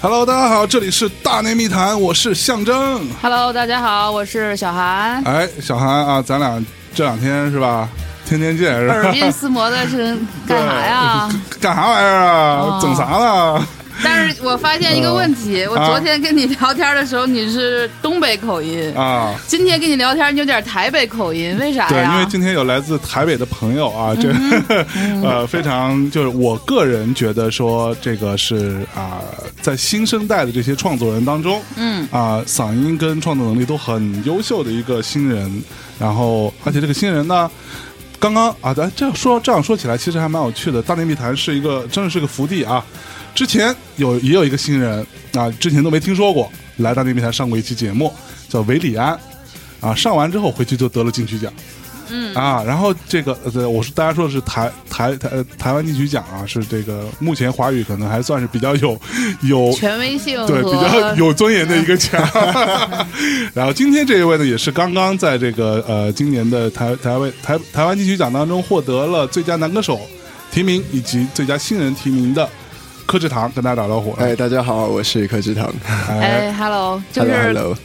Hello，大家好，这里是大内密谈，我是象征。Hello，大家好，我是小韩。哎，小韩啊，咱俩这两天是吧，天天见是吧？耳鬓厮磨的是干啥呀？干啥玩意儿啊？哦整啥呢？但是我发现一个问题，嗯我昨天跟你聊天的时候你是东北口音，啊，今天跟你聊天你有点台北口音，为啥对，因为？今天有来自台北的朋友啊，这、嗯呃非常就是我个人觉得说这个是啊、在新生代的这些创作人当中，嗯啊、嗓音跟创作能力都很优秀的一个新人，然后而且这个新人呢。刚刚啊，咱这样说这样说起来，其实还蛮有趣的。大内密谈是一个真的是个福地啊。之前有也有一个新人啊，之前都没听说过，来大内密谈上过一期节目，叫韦礼安啊。上完之后回去就得了金曲奖，嗯啊，然后这个呃，我是大家说的是台台台呃台湾金曲奖啊，是这个目前华语可能还算是比较有有权威性对比较有尊严的一个奖。然后今天这一位呢，也是刚刚在这个呃今年的台台湾台台湾金曲奖当中获得了最佳男歌手提名以及最佳新人提名的柯志堂，跟大家打招呼。哎，大家好，我是柯志堂。哎，Hello，就 Hello 是 Hello，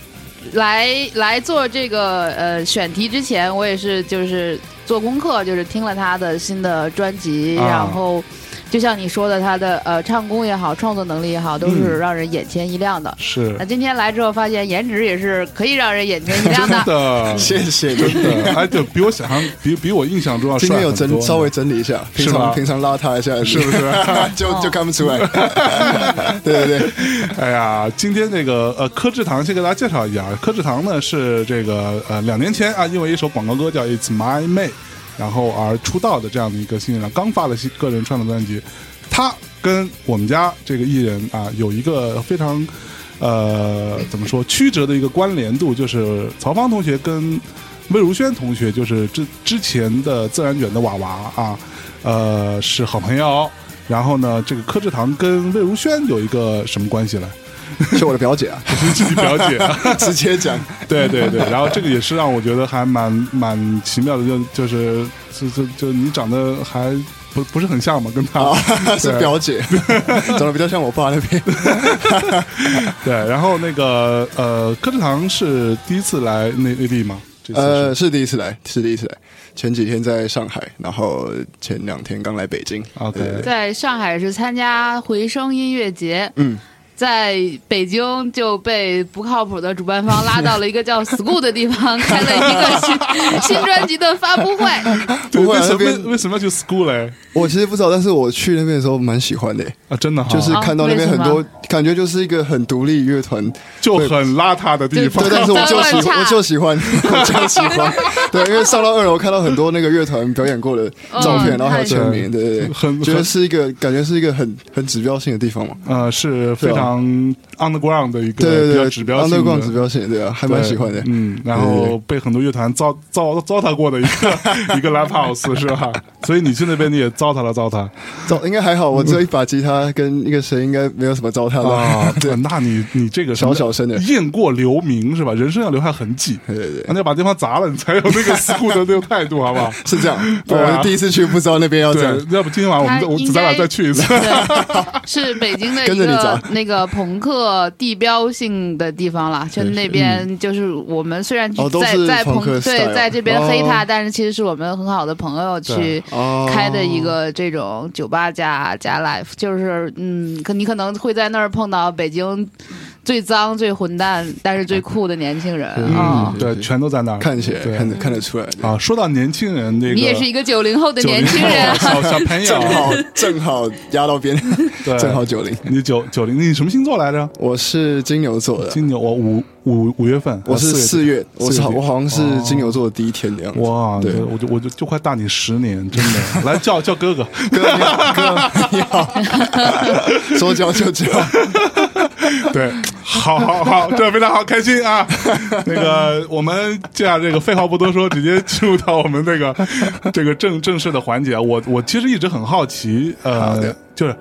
来来做这个呃选题之前，我也是就是做功课，就是听了他的新的专辑，啊。然后就像你说的，他的呃唱功也好，创作能力也好，都是嗯让人眼前一亮的。是那今天来之后，发现颜值也是可以让人眼前一亮真的。谢谢。真的，哎，就比我想象，比比我印象中要帅今天有整稍微整理一下，平是吧常平常邋遢一下，是不是？就就看不出来。对对对，哎呀，今天这个呃，柯志堂先给大家介绍一下，柯志堂呢是这个呃两年前啊，因为一首广告歌叫《It's My May》，然后而出道的这样的一个新人，刚发了新个人创作专辑。他跟我们家这个艺人啊有一个非常呃怎么说曲折的一个关联度，就是曹芳同学跟魏如萱同学，就是之之前的自然卷的娃娃啊，呃是好朋友。然后呢，这个柯志堂跟魏如萱有一个什么关系来？是我的表姐啊，你自己表姐，直接讲。对对对。然后这个也是让我觉得还蛮蛮奇妙的，就就是就就就你长得还不不是很像嘛，跟他、啊，是表姐，长得比较像我爸那边。对。然后那个呃，柯志堂是第一次来内内地吗？呃，是第一次来，是第一次来。前几天在上海，然后前两天刚来北京。OK 对对对在上海是参加回声音乐节，嗯，在北京就被不靠谱的主办方拉到了一个叫 School 的地方，开了一个新新专辑的发布会。对不会啊为什么那边为为什么要去 school 嘞？我其实不知道，但是我去那边的时候蛮喜欢的，啊，真的哈，就是看到那边很多，感觉就是一个很独立乐团。就很邋遢的地方对，。但是我就喜我就喜欢，我就喜欢。对，因为上到二楼看到很多那个乐团表演过的照片，嗯然后还有签名，对对对，很觉得是一个感觉是一个很很指标性的地方嘛。啊，是非常 underground 的一个比较对对对，指标性的 underground 指标性，对啊，还蛮喜欢的。嗯，然后被很多乐团糟糟糟蹋过的一个 一个 live house 是吧？所以你去那边你也糟蹋了糟蹋糟应该还好，我只有一把吉他跟一个谁，应该没有什么糟蹋的啊的。对那你你这个小小声的雁过留名是吧？人生要留下痕迹。对对对，那要把地方砸了，你才有那个 school 的那个态度，好不好？是这样。对啊我第一次去不知道那边要这样。，要不今天晚上我们我咱俩再去一次。是北京的一跟着你个砸那个朋克地标性的地方了。就那边就是我们虽然在在朋对在这边黑他，哦但是其实是我们很好的朋友去哦开的一个这种酒吧加加 life，就是嗯，可你可能会在那儿碰到北京最脏、最混蛋，但是最酷的年轻人啊嗯，。对，全都在那儿看起来对看得看得出来。啊。说到年轻人，那个你也是一个九零后的年轻人后，小小朋友正，好正好压到边，对正好九零。你九九零，你什么星座来着？我是金牛座的，金牛，我五五五月份，我是啊四月，我是好我好像是哦金牛座的第一天的样子。哇，对我就我就就快大你十年，真的。来叫叫哥哥，哥你好，哥你好，说叫就教。对，好好好，这 非常好，开心啊！那个，我们这样，这个废话不多说，直接进入到我们这个这个正正式的环节。我我其实一直很好奇，呃，就是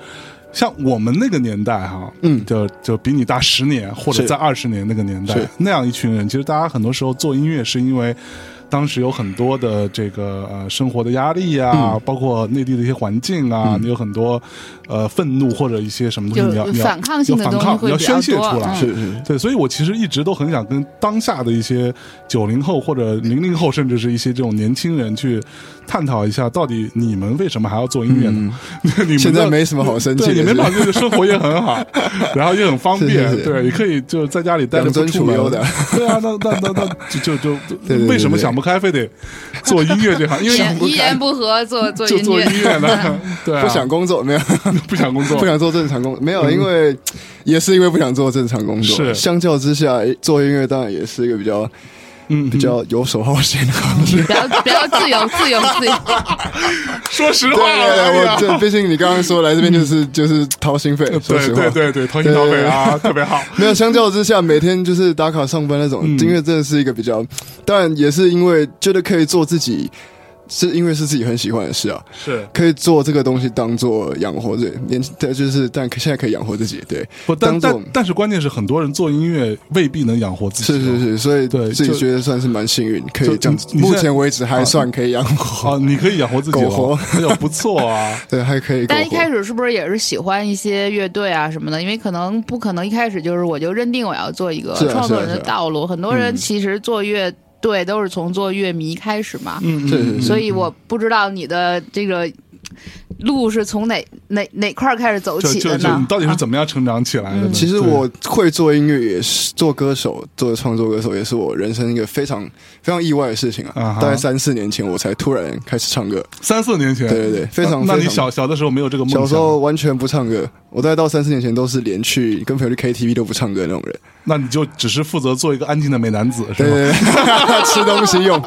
像我们那个年代哈，嗯就就比你大十年或者在二十年那个年代是那样一群人，其实大家很多时候做音乐是因为。当时有很多的这个呃生活的压力啊，嗯。包括内地的一些环境啊，你有很多呃愤怒或者一些什么东西，你要你要反抗性的要反抗，你要东西会比较宣泄出来，是是，对，所以我其实一直都很想跟当下的一些九零后或者零零后，甚至是一些这种年轻人去探讨一下，到底你们为什么还要做音乐呢？你们现在没什么好生气你们是把这个生活也很好，然后也很方便，是是是对，也可以就在家里待着出门的。对啊，那那那那就就就为什么想不开，非得做音乐这行？因为一一言不合做做音就做音乐，乐呢，对啊，不想工作，没有不想工作不，想做正常工，没有，因为也是因为不想做正常工作。是相较之下，做音乐当然也是一个比较嗯，比较游手好闲的行业。比较比较自由自由自由。说实话，对哎对对，呀我这毕竟你刚刚说来这边就是就是掏心肺，说对实话对。对对，掏心掏肺啊，特别好。没有，相较之下，每天就是打卡上班那种，嗯音乐真的是一个比较，当然也是因为觉得可以做自己，是因为是自己很喜欢的事啊，是可以做这个东西当做养活对年，对，就是但现在可以养活自己，对，不，但但但是关键是很多人做音乐未必能养活自己。是是是，所以对自己觉得算是蛮幸运，可以这样目前为止还算可以养活，啊，你可以养活自己了，苟活哎呦不错啊。对，还可以但一开。始是不是也是喜欢一些乐队啊什么的？因为可能不可能一开始就是我就认定我要做一个创作人的道路。很多人其实做乐队都是从做乐迷开始嘛，嗯是是是所以我不知道你的这个路是从哪哪哪块儿开始走就就就起的呢？你到底是怎么样成长起来的呢？嗯其实我会做音乐，也是做歌手，做创作歌手，也是我人生一个非常非常意外的事情啊。啊大概三四年前，我才突然开始唱歌。三四年前，对对对非常那那你小小的时候没有这个梦想？小时候完全不唱歌，我大概到三四年前都是连去跟朋友去 KTV 都不唱歌的那种人。那你就只是负责做一个安静的美男子，是对吗？吃东西用。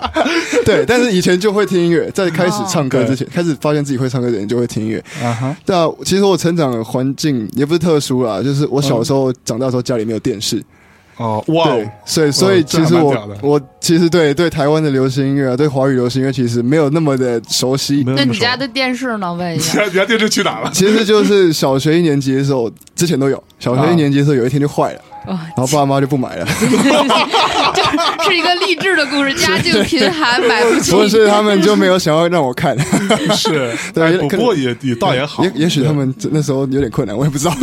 对，但是以前就会听音乐，在开始唱歌之前，开始发现自己会唱歌的人就会听音乐。啊哈，对啊，其实我成长的环境也不是特殊啦，就是我小时候长大的时候家里没有电视，哦，哇对，，所以所以其实我我其实对对台湾的流行音乐啊，对华语流行音乐其实没有那么的熟悉。那你家的电视呢？问一下。你家电视去哪了？其实就是小学一年级的时候，之前都有。小学一年级的时候，有一天就坏了，然后爸妈就不买了。就是一个励志的故事，家境贫寒买不起。不是他们就没有想要让我看，是，对不不过也也倒也好，也也许他们那时候有点困难，我也不知道。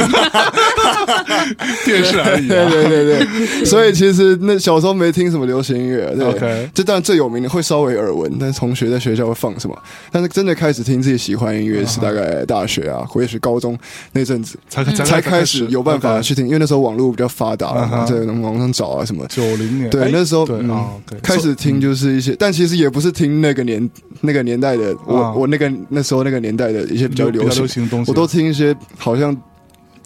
电视而已对啊。对对对，所以其实那小时候没听什么流行音乐，对。OK 这当然最有名的会稍微耳闻，但是同学在学校会放什么，但是真的开始听自己喜欢的音乐是大概大学啊，或者是高中那阵子才才才开始有办法去听，因为那时候网络比较发达了嘛，嗯哼。在网上找啊什么。九零年，哎，对那时候开始听就是一些，但其实也不是听那个年那个年代的，我啊。我那个那时候那个年代的一些比较流行的东西，我都听一些好像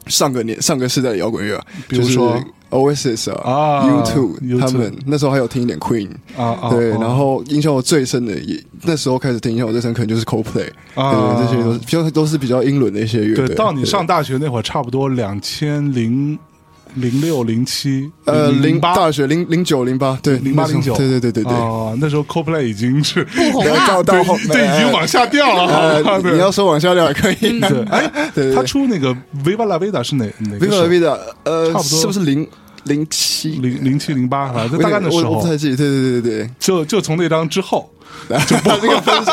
上个年上个世代的摇滚乐比如说？Oasis 啊啊，U2 U2 他们那时候还有听一点 Queen，啊啊，对，啊。然后印象我最深的也那时候开始听印象我最深可能就是 Coldplay，啊。对，这些都是比较都是比较英伦的一些乐队。对，到你上大学那会儿，差不多两千零零六零七呃零八大学零零九零八对零八零九，对对对对对。啊，那时候 CoPlay 已经是不红到了，到后对已经往下掉了，好呃 吧？你要说往下掉也可以。对，哎，他出那个 Viva La Vida 是哪哪个？Viva La Vida 呃，差不多。是不是零零七？零零七零八，反正我大概那时候。我我不，太记得，对对对对对。就就从那张之后，就把这个分数，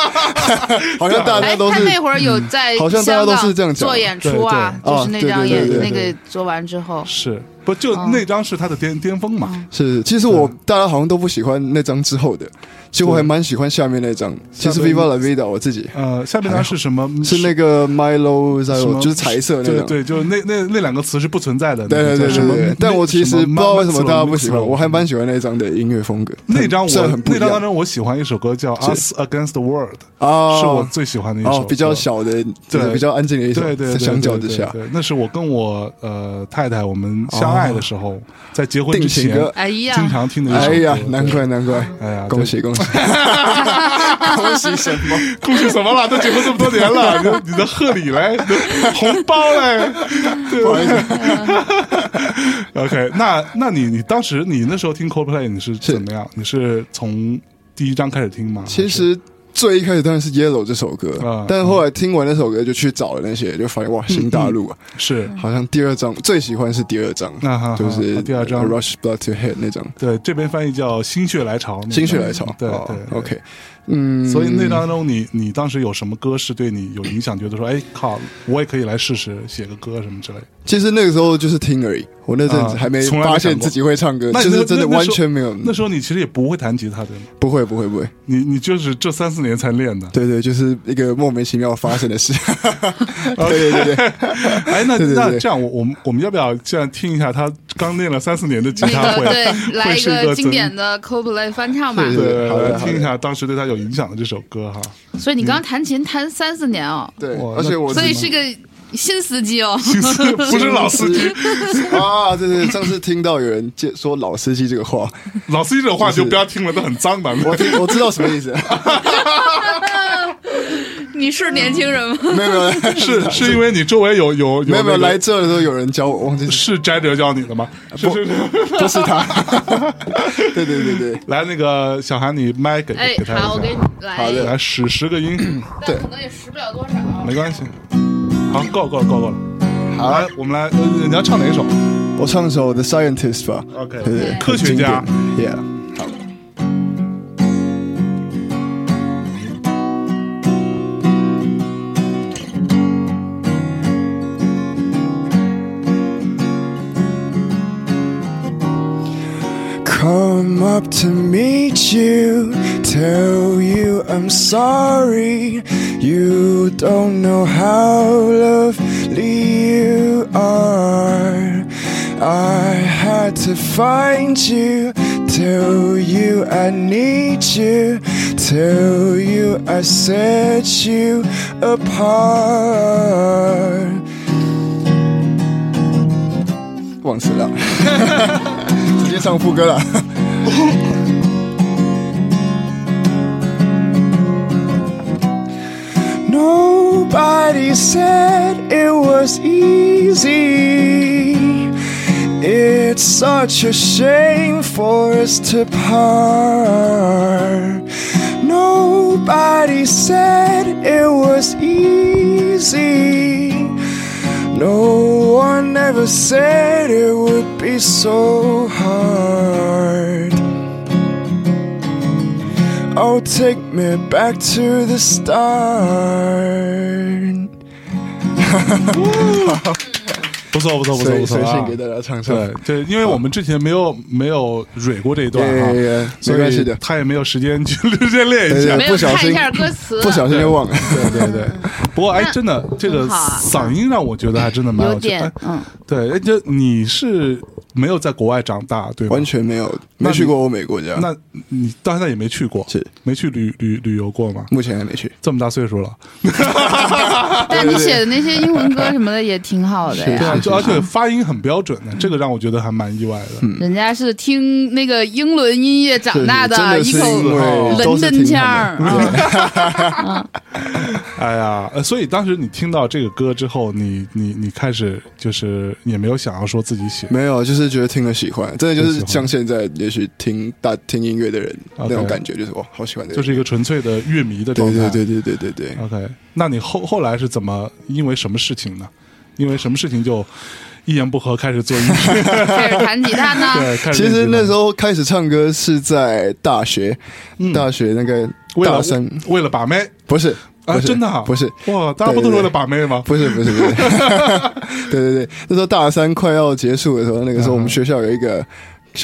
好像大家哎，都是他那会儿有在好像大家都是这样做演出啊，就是那张演那个做完之后，是不就哦。那张是他的巅巅峰嘛？是，其实我大家好像都不喜欢那张之后的，其实我还蛮喜欢下面那张。其实 Viva La Vida 我自己呃，下面那是什么？是那个 Milo 就是彩色那种。对对，就是那那那两个词是不存在的。对对对对但我其实不知道为什么大家不喜欢，我还蛮喜欢那张的音乐风格。那张我那张当中，我喜欢一首歌叫《Us Against the World》，啊，是我最喜欢的一首歌。，哦比较小的，对比较安静的一首，对对相较之下对，对对那是我跟我呃太太我们相相爱的时候，在结婚之前哎呀，经常听的一首歌。哎呀，难怪难怪，哎呀，恭喜恭喜，恭喜什么？恭喜什么了？都结婚这么多年了，你的你的贺礼嘞，你的红包嘞，对不好意思，OK，那那你你当时你那时候听 Coldplay 你是是怎么样？你是从第一章开始听吗？其实最一开始当然是《Yellow》这首歌，啊但是后来听完那首歌就去找了那些，就发现哇，新大陆啊，还是。好像第二张最喜欢是第二张，那哈哈就是啊第二张。Rush Blood to Head 那张。对这边翻译叫心血来潮，心血来潮，对哦对对。OK，嗯，所以那当中你，你当时有什么歌是对你有影响？觉得说，哎靠，我也可以来试试写个歌什么之类的。其实那个时候就是听而已，我那阵子啊还没发现自己会唱歌，那你就是真的完全没有，那时候你其实也不会弹吉他的，不会不会不会，你你就是这三四年才练的。对对，就是一个莫名其妙发生的事，对对对对，哎，那对对对。那这样，我我们我们要不要这样听一下他刚练了三四年的吉他会？那个对，来一个个经典的 Coldplay 翻唱吧。对来听一下当时对他有影响的这首歌哈。所以你刚刚弹琴弹三四年哦，对，而且我所以是个新司机哦。不是老司机，啊，对对，上次听到有人介说老司机这个话，老司机这种话就不要听了，都很脏的。我听我知道什么意思，你是年轻人吗？没有没有是是因为你周围有有没有没有来这的时候有人教我，忘记是是摘哲教你的吗？不是是。不是他，对对对对，来，那个小韩，你麦给哎给，他好，我给你来好的来使十个音，对可能也使不了多少。没关系。好，够够了，够够了。好。来，，我们来，呃，你要唱哪一首？我唱一首 The Scientist 吧，？OK，对对，科学家，Yeah，up to meet you, tell you I'm sorry. You don't know how lovely you are. I had to find you, tell you I need you, tell you I set you apart. 忘词了，直接唱副歌了。 Nobody said it was easy. It's such a shame for us to part. Nobody said it was easy. No one ever said it would be so hard. Oh, take me back to the start. 不错，不错，不错，不错啊随性！给大家唱唱。对对，因为我们之前没有没有蕊过这一段哈 Yeah, yeah, yeah，所以没关系的他也没有时间去时间练一下不小心看一下歌词，不小心就忘了。对对对，不过哎，真的这个嗓音让我觉得还真的蛮有点，嗯，对，哎，这你是没有在国外长大对吧？完全没有，没去过欧美国家，那你到现在也没去过，是没去旅旅旅游过吗？目前还没去。这么大岁数了，但你写的那些英文歌什么的也挺好的对啊，呀。就而且发音很标准的，这个让我觉得还蛮意外的。人家是听那个英伦音乐长大的一口伦敦腔。哎呀，呃所以当时你听到这个歌之后，你你你开始就是也没有想要说自己写，没有，就是觉得听了喜欢，真的就是像现在也许听大听音乐的人那种感觉，就是哇，好喜欢这个，就是一个纯粹的乐迷的状态。对对对对对对对。OK，那你后后来是怎么？因为什么事情呢？因为什么事情就一言不合开始做音乐？开始弹吉他呢，对，其实那时候候开始唱歌是在大学，大学那个嗯为了大三，为了把妹不是啊，真的啊？不是，哇，大家不都是为了把妹吗？不是不是不是，对对对，那时候大三快要结束的时候，那个时候我们学校有一个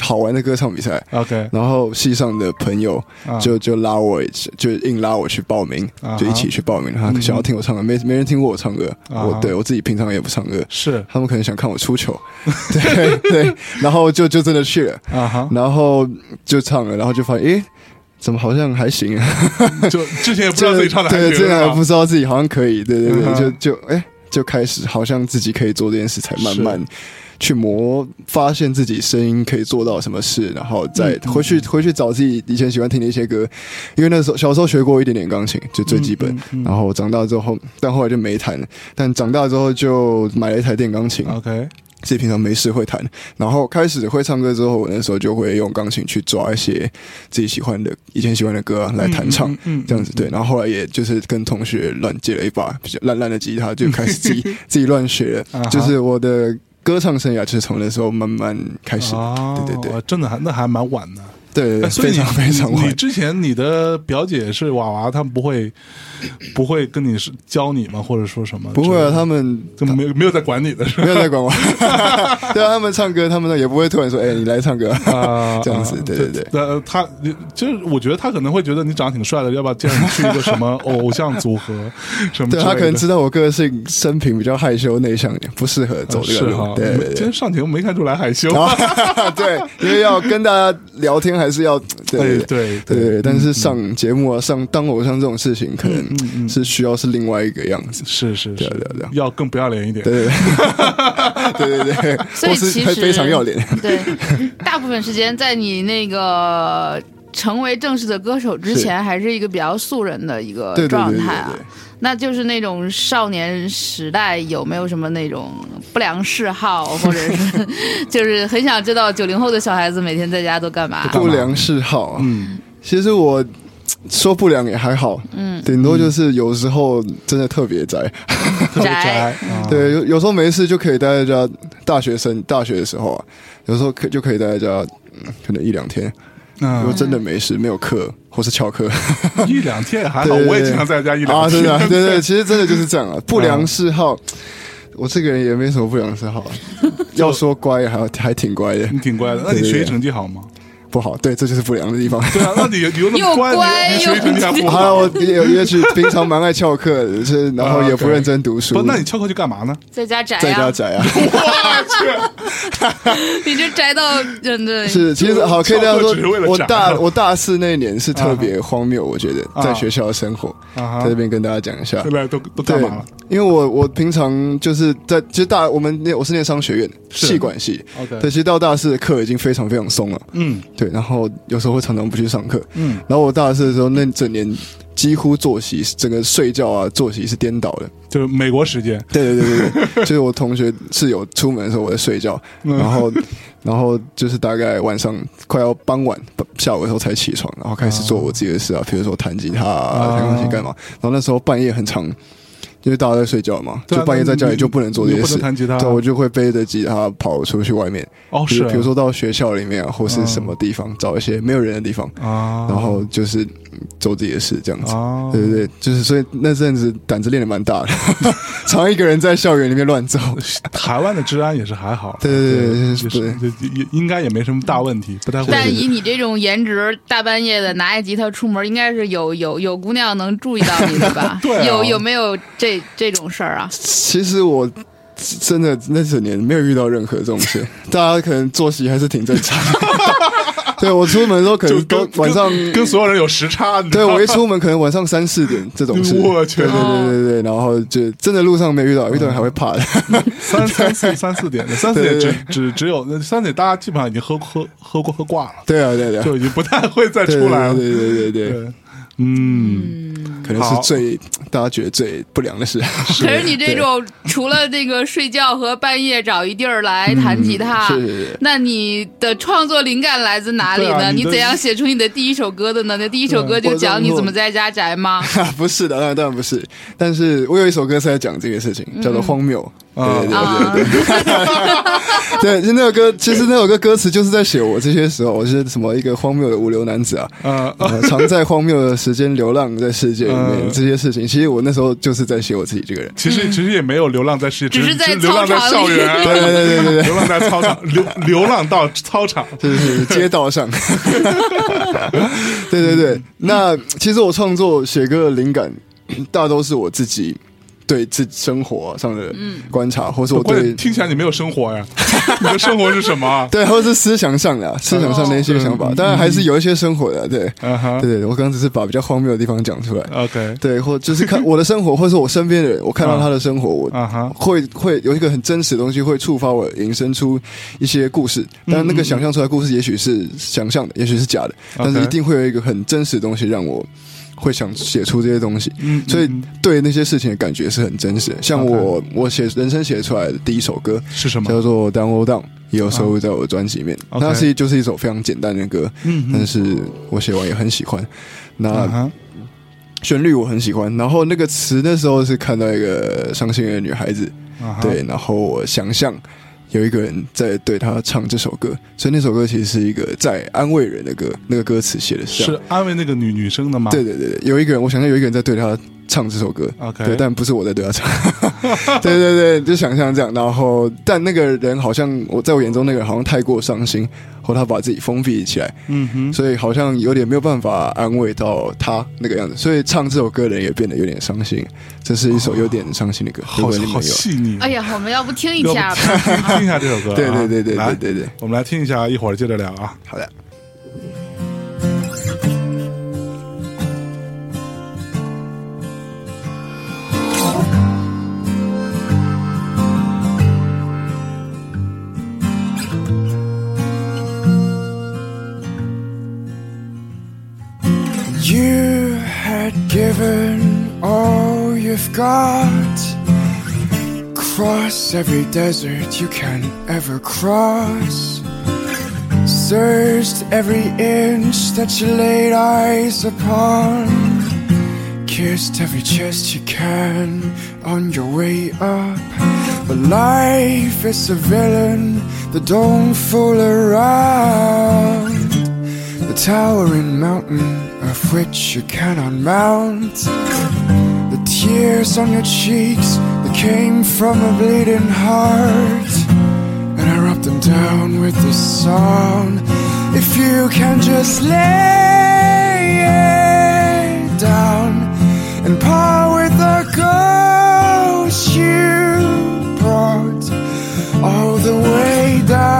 好玩的歌唱比赛，OK，然后系上的朋友啊。就就拉我，就硬拉我去报名就一起去报名。他嗯想要听我唱歌，没没人听过我唱歌，我对我自己平常也不唱歌，是。他们可能想看我出糗，对对，然后就就真的去了，啊哈，然后就唱了，然后就发现，诶，怎么好像还行啊？就之前也不知道自己唱的还 对，行是吧这个还不知道自己好像可以，对对对，就就诶，就开始好像自己可以做这件事，才慢慢去磨，发现自己声音可以做到什么事，然后再嗯回去回去找自己以前喜欢听的一些歌，因为那时候小时候学过一点点钢琴，就最基本。然后长大之后，但后来就没弹了，但长大之后就买了一台电钢琴，OK，自己平常没事会弹，然后开始会唱歌之后，我那时候就会用钢琴去抓一些自己喜欢的、以前喜欢的歌、啊、来弹唱，嗯嗯嗯这样子。对。然后后来也就是跟同学乱借了一把比较烂烂的吉他，就开始自己自己乱学就是我的歌唱生涯就是从那时候慢慢开始，哦，对对对。真的还那还蛮晚的。对对对，哎所以非常非常你。之前你的表姐是娃娃，他们不会不会跟你是教你吗？或者说什么？不会啊，他们就没有没有在管你的是吧？没有在管我。对啊，他们唱歌，他们呢也不会突然说：“哎，你来唱歌。”啊，这样子对对对呃，他就是我觉得他可能会觉得你长得挺帅的，要不要介绍你去一个什么偶像组合什么的？对他可能知道我个性生平比较害羞内向不适合走这个对今天。上节目没看出来害羞。对，因为要跟大家聊天，还是要对哎对，对。但是上节目啊，上当偶像这种事情，可嗯嗯能是需要是另外一个样子。是是是对啊对啊对啊，要更不要脸一点。对对对 对对对，所以其实非常要脸。对，大部分时间在你那个成为正式的歌手之前，还是一个比较素人的一个对对对对状态啊对。那就是那种少年时代有没有什么那种不良嗜好，或者是 就是很想知道九零后的小孩子每天在家都干嘛？不良嗜好啊，嗯，其实我说不良也还好，嗯，顶多就是有时候真的特别宅。特别宅对，有有时候没事就可以待在家。大学生大学的时候啊，有时候可就可以待在家，嗯可能一两天。如果嗯，真的没事，没有课或是翘课 一两天也还好，我也经常在家一两啊，天。啊，对对，其实真的就是这样啊。不良嗜好，我这个人也没什么不良嗜好啊。要说乖，还还挺乖的，你挺乖的，那你学习成绩好吗？不好，对，这就是不良的地方。对啊，那你你又那么又乖，乖你你学习成绩还不好好？我也也许平常蛮爱翘课的，是然后也不认真读书。不，那你翘课去干嘛呢？在家宅在家、宅啊？我去 你这宅到真的是，其实好可以这样说。我大我大四那一年是特别荒谬，我觉得啊在学校的生活，啊，在这边跟大家讲一下现。在都都干对嘛了？，因为我我平常就是在其实大我们念我是念商学院是系管系，OK 对，其实到大四的课已经非常非常松了，嗯对，然后有时候会常常不去上课，嗯，然后我大四的时候那整年几乎作息整个睡觉啊作息是颠倒的，就是美国时间，对对对对对，就是我同学室友出门的时候我在睡觉，嗯。然后然后就是大概晚上快要傍晚下午的时候才起床，然后开始做我自己的事啊，比如说弹吉他啊、弹钢琴干嘛，然后那时候半夜很长，因为大家在睡觉嘛，啊就半夜在家里就不能做这些事。弹吉他，对，我就会背着吉他跑出去外面，哦。是啊，比如说到学校里面啊，或是什么地方找一些没有人的地方，啊，然后就是嗯做自己的事这样子。哦，对对对，就是所以那阵子胆子练的蛮大的，常一个人在校园里面乱走。台湾的治安也是还好，对对对对也对是也也应该也没什么大问题，不太会。但以你这种颜值，大半夜的拿着吉他出门，应该是有有有姑娘能注意到你的吧？对啊有有没有这这种事儿啊？其实我真的那整年没有遇到任何这种事，大家可能作息还是挺正常的。对我出门的时候可能跟晚上，跟跟所有人有时差，对我一出门可能晚上三四点这种事。我去对对对对对，然后就真的路上没遇到，遇到人还会怕的。三三四三四点，三四点只只只有三四点，大家基本上已经喝喝喝过喝挂了，对啊对啊对啊，就已经不太会再出来了。对对对对对，对，嗯，可能是最大家觉得最不良的事。可是你这种除了这个睡觉和半夜找一地儿来弹吉他，是是是。那你的创作灵感来自哪里呢？啊你你怎样写出你的第一首歌的呢？那第一首歌就讲你怎么在家宅吗？不是的，当然当然不是。但是我有一首歌是在讲这个事情，叫做《荒谬》。对对对啊对。对，对，就那首歌，其实那首歌歌词就是在写我这些时候，我是什么一个荒谬的无流男子啊，呃，呃常在荒谬的时间流浪在世界里面嗯。这些事情。其实我那时候就是在写我自己这个人。其实其实也没有流浪在世界，只是在流浪在操场校园，对对对对对对。流浪在操场，流流浪到操场，就 是街道上。对对对，那其实我创作写歌的灵感大都是我自己对自生活上的观察，或是我听起来你没有生活呀，你的生活是什么啊？对，或者是思想上的啊思想上的一些想法，当然还是有一些生活的，对，对对，我刚刚只是把比较荒谬的地方讲出来，，OK，对，或就是看我的生活，或者是我身边的人，我看到他的生活，我啊哈，会会有一个很真实的东西，会触发我引申出一些故事。嗯但那个想象出来的故事，也许是想象的，也许是假的，但是一定会有一个很真实的东西让我会想写出这些东西。嗯，所以嗯对那些事情的感觉是很真实的。像我我写人生写出来的第一首歌是什么？叫做《Down Down》，也有收录在我的专辑里面。那是就是一首非常简单的歌，嗯但是我写完也很喜欢。那旋律我很喜欢，然后那个词那时候是看到一个伤心的女孩子，对，然后我想象有一个人在对他唱这首歌，所以那首歌其实是一个在安慰人的歌，那个歌词写的是是安慰那个女女生的吗？对对对对，有一个人，我想象有一个人在对他唱这首歌。，OK，对，但不是我在对他唱，对对对，就想象这样。然后，但那个人好像我在我眼中，那个人好像太过伤心，或他把自己封闭起来，嗯哼，所以好像有点没有办法安慰到他那个样子。所以唱这首歌的人也变得有点伤心。这是一首有点伤心的歌，如好好细腻。哎呀，我们要不听一下吧？听一下这首歌啊，对对对对对对对，我们来听一下，一会儿接着聊啊。好的。You had given all you've got. Cross every desert you can ever cross. Searched every inch that you laid eyes upon. Kissed every chest you can on your way up. But life is a villain that don't fool around. The towering mountain of which you cannot mount. The tears on your cheeks that came from a bleeding heart. And I rub them down with this song. If you can just lay down and part with the ghost you brought all the way down,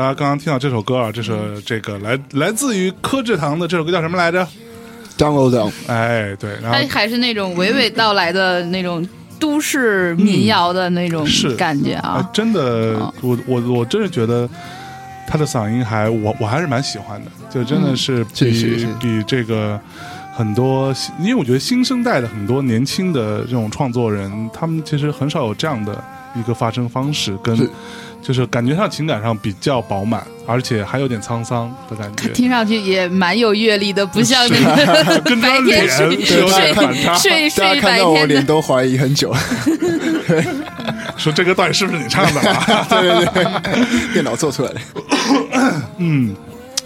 大家刚刚听到这首歌啊，这是这个来来自于柯志堂的这首歌叫什么来着？Down o down，哎，对，然后它还是那种娓娓道来的那种都市民谣的那种是。感觉哎啊。真的啊，我我我真是觉得他的嗓音还我我还是蛮喜欢的，就真的是比、比这个很多，因为我觉得新生代的很多年轻的这种创作人，他们其实很少有这样的一个发声方式，跟就是感觉上情感上比较饱满，而且还有点沧桑的感觉。听上去也蛮有阅历的，不像那个 跟白张脸天睡是有点睡反差。睡大家睡白看到我。脸都怀疑很久。说这个到底是不是你唱的啊？对对对，电脑做出来的。嗯，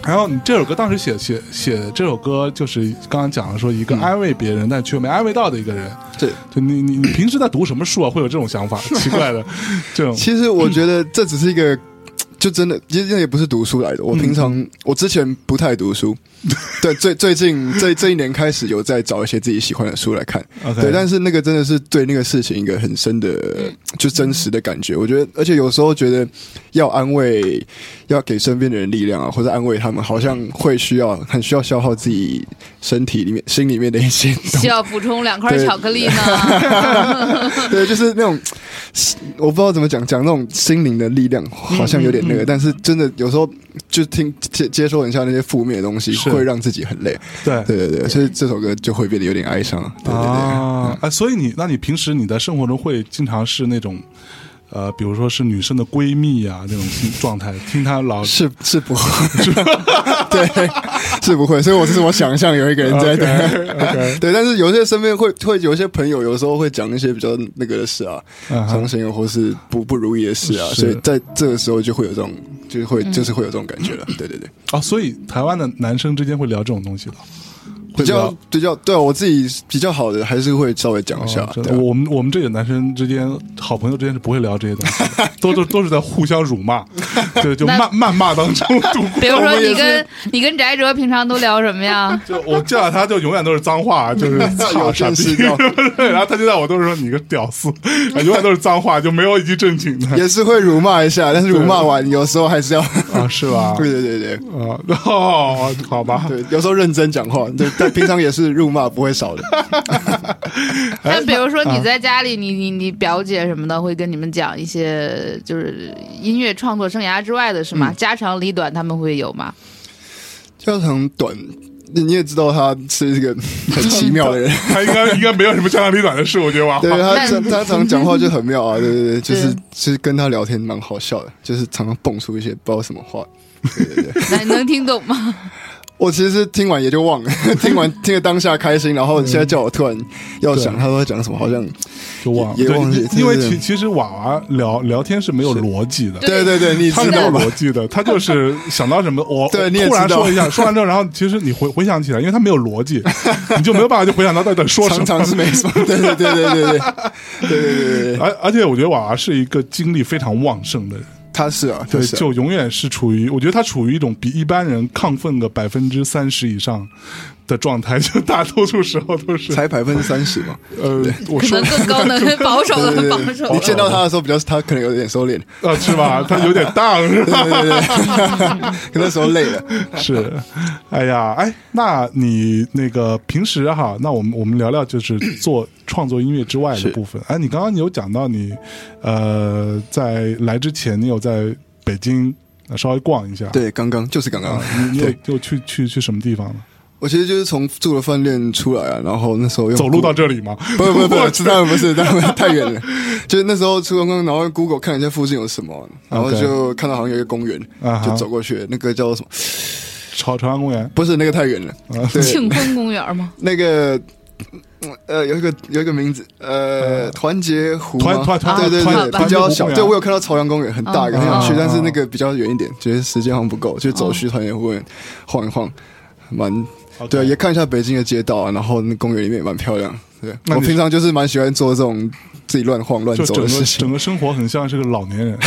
然后你这首歌当时写写写这首歌，就是刚刚讲了说一个安慰别人、但却没安慰到的一个人。对，就你你你平时在读什么书啊？会有这种想法？奇怪的这种 其实我觉得这只是一个就真的，其实那也不是读书来的。我平嗯常、我之前不太读书，对，最最近这这一年开始有在找一些自己喜欢的书来看。对，但是那个真的是对那个事情一个很深的，就真实的感觉。我觉得，而且有时候觉得要安慰，要给身边的人力量啊，或者安慰他们，好像会需要很需要消耗自己身体里面、心里面的一些需要补充两块巧克力呢。对，就是那种我不知道怎么讲，讲那种心灵的力量，好像有点那个，但是真的有时候就听接接收很像那些负面的东西，会让自己很累。对对对对，所以这首歌就会变得有点哀伤。对对对。啊，哎，所以你，那你平时你在生活中会经常是那种，呃，比如说是女生的闺蜜啊那种状态，听她老是是不会，对，是不会，所以我是我想象有一个人在对 OK，对，但是有些身边会会有一些朋友，有时候会讲一些比较那个的事啊，伤心啊，或是不不如意的事啊，所以在这个时候就会有这种，就是会就是会有这种感觉了，对对对。啊，所以台湾的男生之间会聊这种东西的，会比较。比较对啊，我自己比较好的还是会稍微讲一下我们我们这个男生之间，好朋友之间是不会聊这些东西的，都都都是在互相辱骂，对，就那谩谩骂当中 度过。比如说你跟你跟翟哲平常都聊什么呀？就我见到他就永远都是脏话，就是操有傻逼见识到，对，然后他见到我都是说你个屌丝，永远都是脏话，就没有一句正经的也是会辱骂一下，但是辱骂完有时候还是要，啊，是吧？对对对对啊，哦，好吧，对，有时候认真讲话，对，但平常也是辱骂不会少的。但比如说啊你在家里，你你你表姐什么的会跟你们讲一些就是音乐创作生涯之外的是吗？家长里短他们会有吗？家长短，你你也知道他是一个很奇妙的人，他应该应该没有什么家长里短的事，我觉得哇，对他他常讲话就很妙啊，对对对，就是其实跟他聊天蛮好笑的，就是常常蹦出一些不知道什么话。对对对，那你能听懂吗？我其实听完也就忘了，听完听了当下开心，然后现在叫我突然要想他都在讲什么，好像就忘了，也忘记因因为其其实娃娃聊聊天是没有逻辑的。对对对，你他是没有？逻辑的，他就是想到什么，我对突然说一下，说完之后，然后其实你回回想起来，因为他没有逻辑，你就没有办法就回想到到底在说什么。常常是没错，对对对对对对对对对对对，而而且我觉得娃娃是一个精力非常旺盛的人，他是啊，对，就永远是处于，我觉得他处于一种比一般人亢奋个百分之三十以上的状态，就大多数时候都是，才百分之三十嘛。呃，我可说能更高能 保守的保守对，你见到他的时候，比较他可能有点收敛，啊，是吧？他有点荡，是吧？对对对，可那时候累了。是，哎呀，哎，那你那个平时哈，那我们我们聊聊就是做创作音乐之外的部分。哎，你刚刚你有讲到你呃，在来之前你有在北京呃稍微逛一下，对，刚刚就是刚刚啊，，你你有对又去去去什么地方了？我其实就是从住的饭店出来啊，然后那时候用走路到这里吗？不不不，是当然不是，当然太远了。就是那时候出刚刚，然后 Google 看一下附近有什么，然后就看到好像有一个公园就走过去，那个叫什么？朝朝阳公园不是那个太远了，啊，对，庆丰公园吗？那个。呃，有一个有一个名字，呃，团结湖吗团团团对对对，团团比较小。团结湖公园对我有看到朝阳公园，很大一个，哦很想去哦，但是那个比较远一点，觉得时间好像不够，就走去团结湖公园晃一晃，蛮对，也看一下北京的街道啊，然后那公园里面也蛮漂亮。对我平常就是蛮喜欢做这种自己乱晃乱走的事情整。个生活很像是个老年人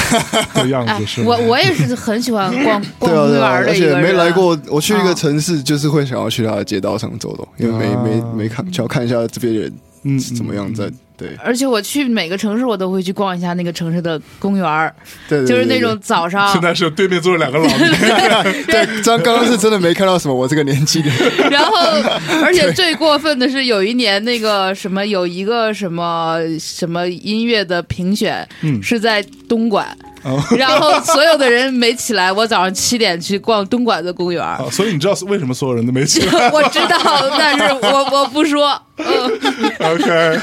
的样哎子，是，我我也是很喜欢逛 逛对啊，公对啊，而且园的一个人。没来过。我去一个啊城市，就是会想要去他的街道上走走，因为没啊没没看，想要看一下这边人嗯是怎么样在。对。而且我去每个城市，我都会去逛一下那个城市的公园儿，对，对就是那种。早上。现，在是对面坐着两个老年人，对，刚刚是真的没看到什么，我这个年纪的。然后，而且最过分的是，有一年那个什么，有一个什么什么音乐的评选，嗯。是在东莞，哦。然后所有的人没起来，我早上七点去逛东莞的公园儿。啊，所以你知道为什么所有人都没起来？我知道，但是我我不说。嗯？OK，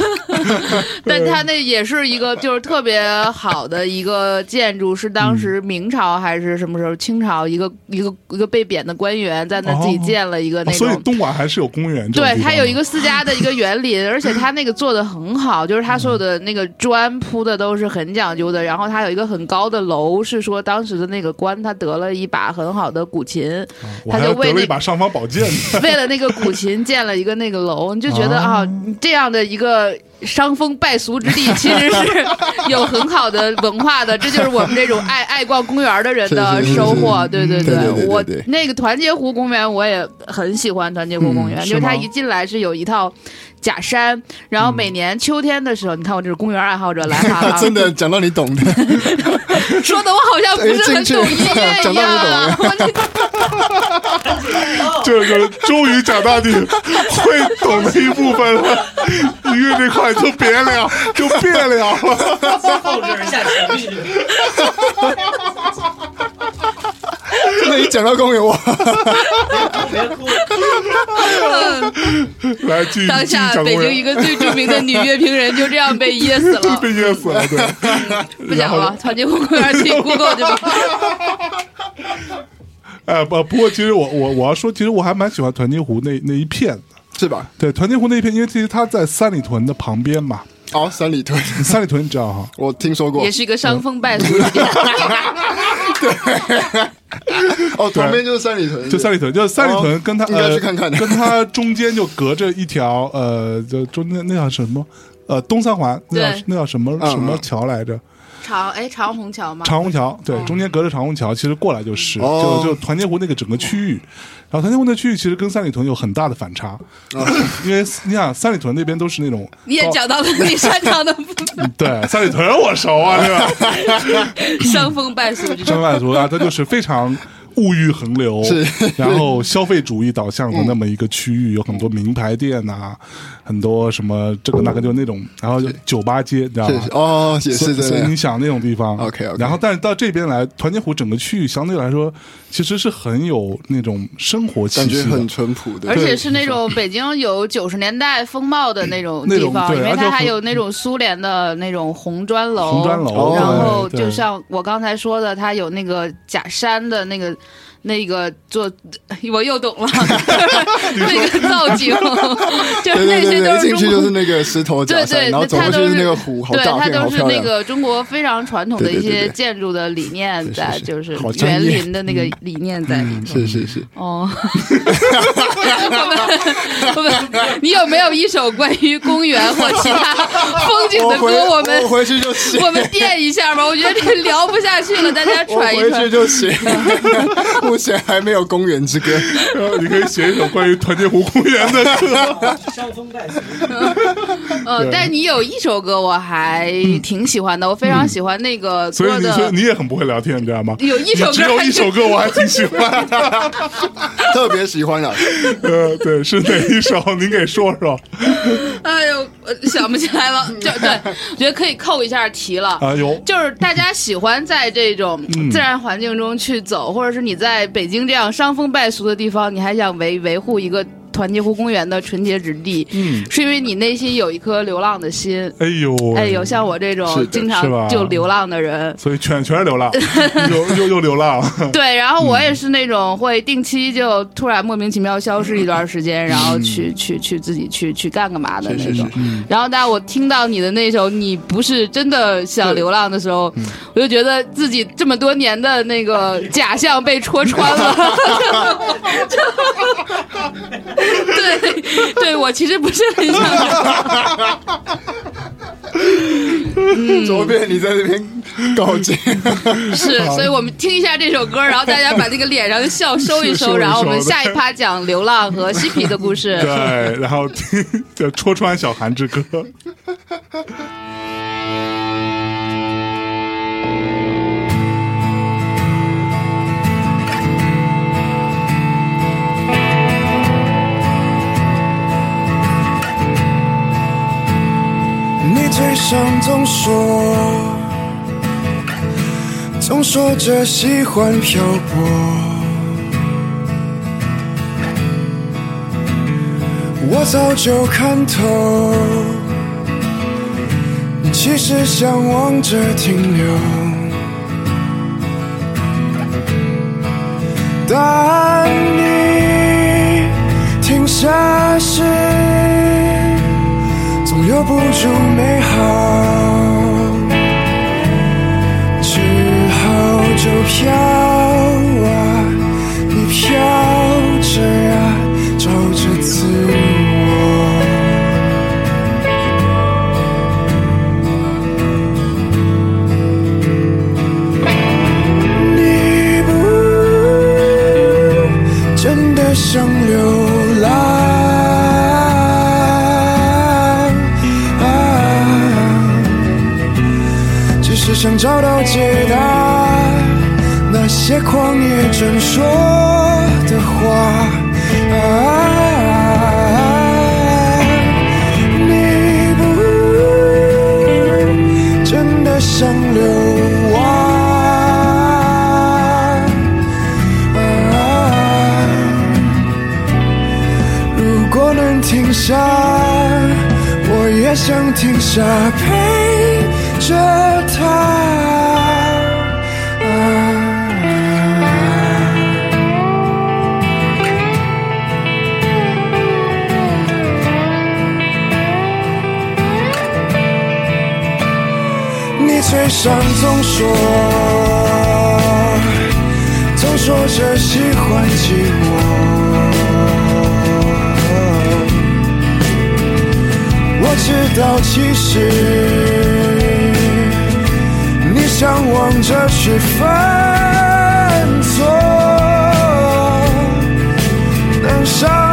但它那也是一个就是特别好的一个建筑，是当时明朝还是什么时候？清朝一个一个一个被贬的官员在那自己建了一个那哦所以。东莞还是有公园对，它有一个私家的一个园林，而且它那个做的很好，就是它所有的那个砖铺的都是很讲究的。然后它有一个很高的楼，是说当时的那个官他得了一把很好的古琴，他就为了一把尚方宝剑。为了那个古琴建了一个那个楼，你就觉得啊，这样的一个伤风败俗之地，其实是有很好的文化的。这就是我们这种爱爱逛公园的人的 收获。对对对我那个团结湖公园我也很喜欢团结湖公园，嗯就是它一进来是有一套。假山，然后每年秋天的时候，你看我这是公园爱好者来哈哈，真的讲到你懂的，说的我好像不是很懂音乐讲到一样啊！我这 这个终于讲到你会懂的一部分了，音乐这块就别聊，就别聊了。后劲儿下情绪。真的，一讲到公园，哇，别哭，来继续当下北京一个最著名的女乐评人就这样被噎死了。被噎死了，对。不讲了，团结湖公园自己 Google 去吧。哎，不，不过其实我我我要说，其实我还蛮喜欢团结湖那那一片的。是吧？对，团结湖那一片，因为其实它在三里屯的旁边嘛。哦，三里屯，三里屯你知道哈？我听说过也，是一个伤风败俗的地方。哦，旁边就是三里屯，就三里屯，就三里屯哦跟他、应该呃去看看的跟他中间就隔着一条呃，就中间那叫什么？呃，东三环那叫对那叫什么嗯什么嗯桥来着？长哎长虹桥吗？长虹桥，对，中间隔着长虹桥，其实过来就是，哦。就就团结湖那个整个区域，然后团结湖那区域其实跟三里屯有很大的反差，因为你想三里屯那边都是那种你也讲到了你擅长的部分，对三里屯我熟啊，对吧？伤风败俗伤风败俗啊，它就是非常物欲横流，是。然后消费主义导向的那么一个区域，有很多名牌店呐、很多什么这个那个，就那种，然后就酒吧街，你知道吗？哦，是的所以你，想那种地方 OK，OK。然后但是到这边来，团结湖整个区域相对来说，其实是很有那种生活气息感觉很。淳朴的，而且是那种北京有九十年代风貌的那种地方，因为它还有那种苏联的那种红砖楼，红砖楼然后就像我刚才说的，它有那个假山的那个。那个做，我又懂了，那个造景，就是那些都是一进去中国就是那个石头对，对，然后走那个湖，对，它都是。那个中国非常传统的一些建筑的理念在，就是园林的那个理念在里头。是是是，哦，我们我们，你有没有一首关于公园或其他风景的歌？我们我回去就写，我们垫一下吧，我觉得这聊不下去了，大家喘一喘。就写。目前还没有《公园之歌》，然后你可以写一首关于团结湖公园的歌。伤风败俗。呃，但你有一首歌我还挺喜欢的，我非常喜欢那个所以歌的。你所以你也很不会聊天，你知道吗？有一首歌只有一首歌我还挺喜欢的。特别喜欢啊！呃，对，是哪一首？您给说说。哎呦，我想不起来了。就对，我觉得可以扣一下题了。哎呦就是大家喜欢在这种嗯自然环境中去走，或者是你在北京这样伤风败俗的地方，你还想维维护一个团结湖公园的纯洁之地，嗯，是因为你内心有一颗流浪的心。哎呦，哎呦，像我这种经常就流浪的人，所以全全是流浪，又又又流浪。对，然后我也是那种会定期就突然莫名其妙消失一段时间，然后去去去自己去去干干嘛的那种。然后当我听到你的那首《你不是真的想流浪》的时候，我就觉得自己这么多年的那个假象被戳穿了。对，对我其实不是很想。左边你在这边告诫，是，所以我们听一下这首歌，然后大家把那个脸上的笑收一收然后我们下一趴讲流浪和嬉皮的故事。对，然后听这戳穿小韩之歌。嘴上总说，总说着喜欢漂泊。我早就看透，其实向往着停留。但你停下时，留不住美好只好就飘啊你飘着呀找着自我。你不真的想留想找到解答，那些狂野诊说的话。啊，你不真的想流亡。啊，如果能停下，我也想停下陪着。啊啊！你嘴上总说，总说着喜欢寂寞。我知道，其实向往着去犯错，但伤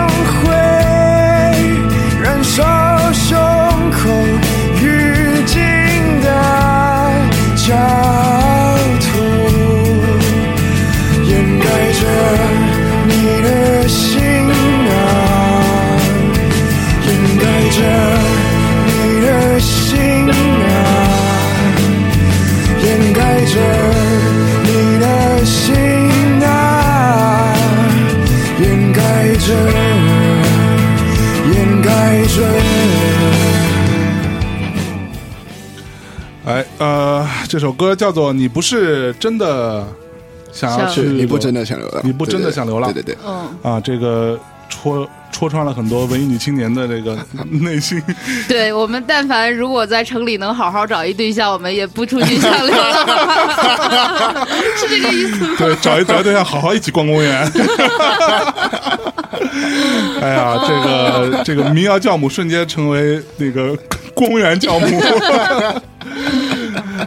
这首歌叫做《你不是真的想要去》，你不真的想流浪，你不真的想流浪对对对，嗯，啊，这个戳戳穿了很多文艺女青年的这个 内心。对我们，但凡如果在城里能好好找一对象，我们也不出去想流浪，是这个意思吗？对，找一找一对象，好好一起逛公园。哎呀，这个这个民谣教母瞬间成为那个公园教母。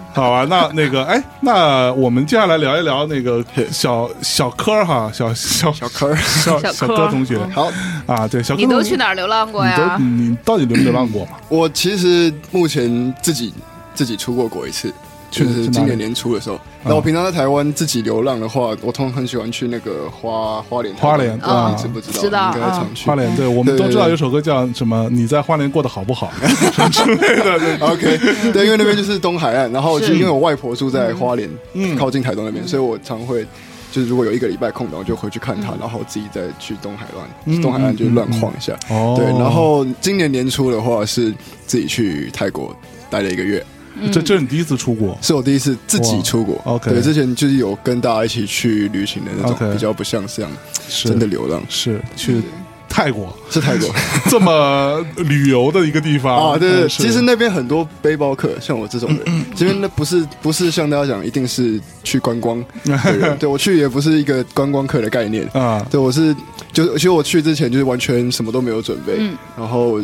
好啊，那那个，哎，那我们接下来聊一聊那个小小柯哈，小小小柯小小柯同学。嗯好，啊，对，小柯你都去哪儿流浪过呀？你你到底流没流浪过？嘛？我其实目前自己自己出过国一次，去去哪里就是今年年初的时候。那我平常在台湾自己流浪的话，我通常很喜欢去那个花花莲。花莲台湾啊你知不知道？知道应该常去。花莲，对我们都知道对对对有首歌叫什么？你在花莲过得好不好？什 么之类的。对 OK，对，因为那边就是东海岸，然后就因为我外婆住在花莲，嗯靠近台东那边，所以我常会就是如果有一个礼拜空档，我就回去看她，然后自己再去东海嗯岸，东海岸就乱晃一下。哦，对，然后今年年初的话是自己去泰国待了一个月，嗯。这这是你第一次出国？是我第一次自己出国。哇，OK。对，之前就是有跟大家一起去旅行的那种比较不像是这样真的流浪，是去泰国。是泰国。这么旅游的一个地方。啊，对对，嗯其实那边很多背包客，像我这种人，这边那不是不是像大家讲一定是去观光的人，对我去也不是一个观光客的概念，啊，对我是就其实我去之前就是完全什么都没有准备，嗯。然后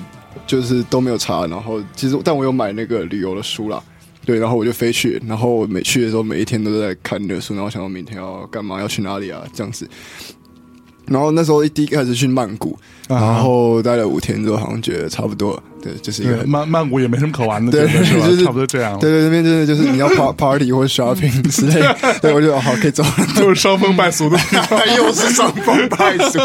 就是都没有查，然后其实但我有买那个旅游的书啦。对，然后我就飞去，然后每去的时候每一天都在看那个书，然后想到明天要干嘛，要去哪里啊，这样子。然后那时候一第一开始去曼谷，啊。然后待了五天之后，好像觉得差不多了，对，就是一个曼曼谷也没什么可玩的，对 就是差不多这样了，对对，那边真的就是你要 pa- party 或 shopping 之类的，对我就好可以走。了。就是伤风败俗的。又是伤风败俗。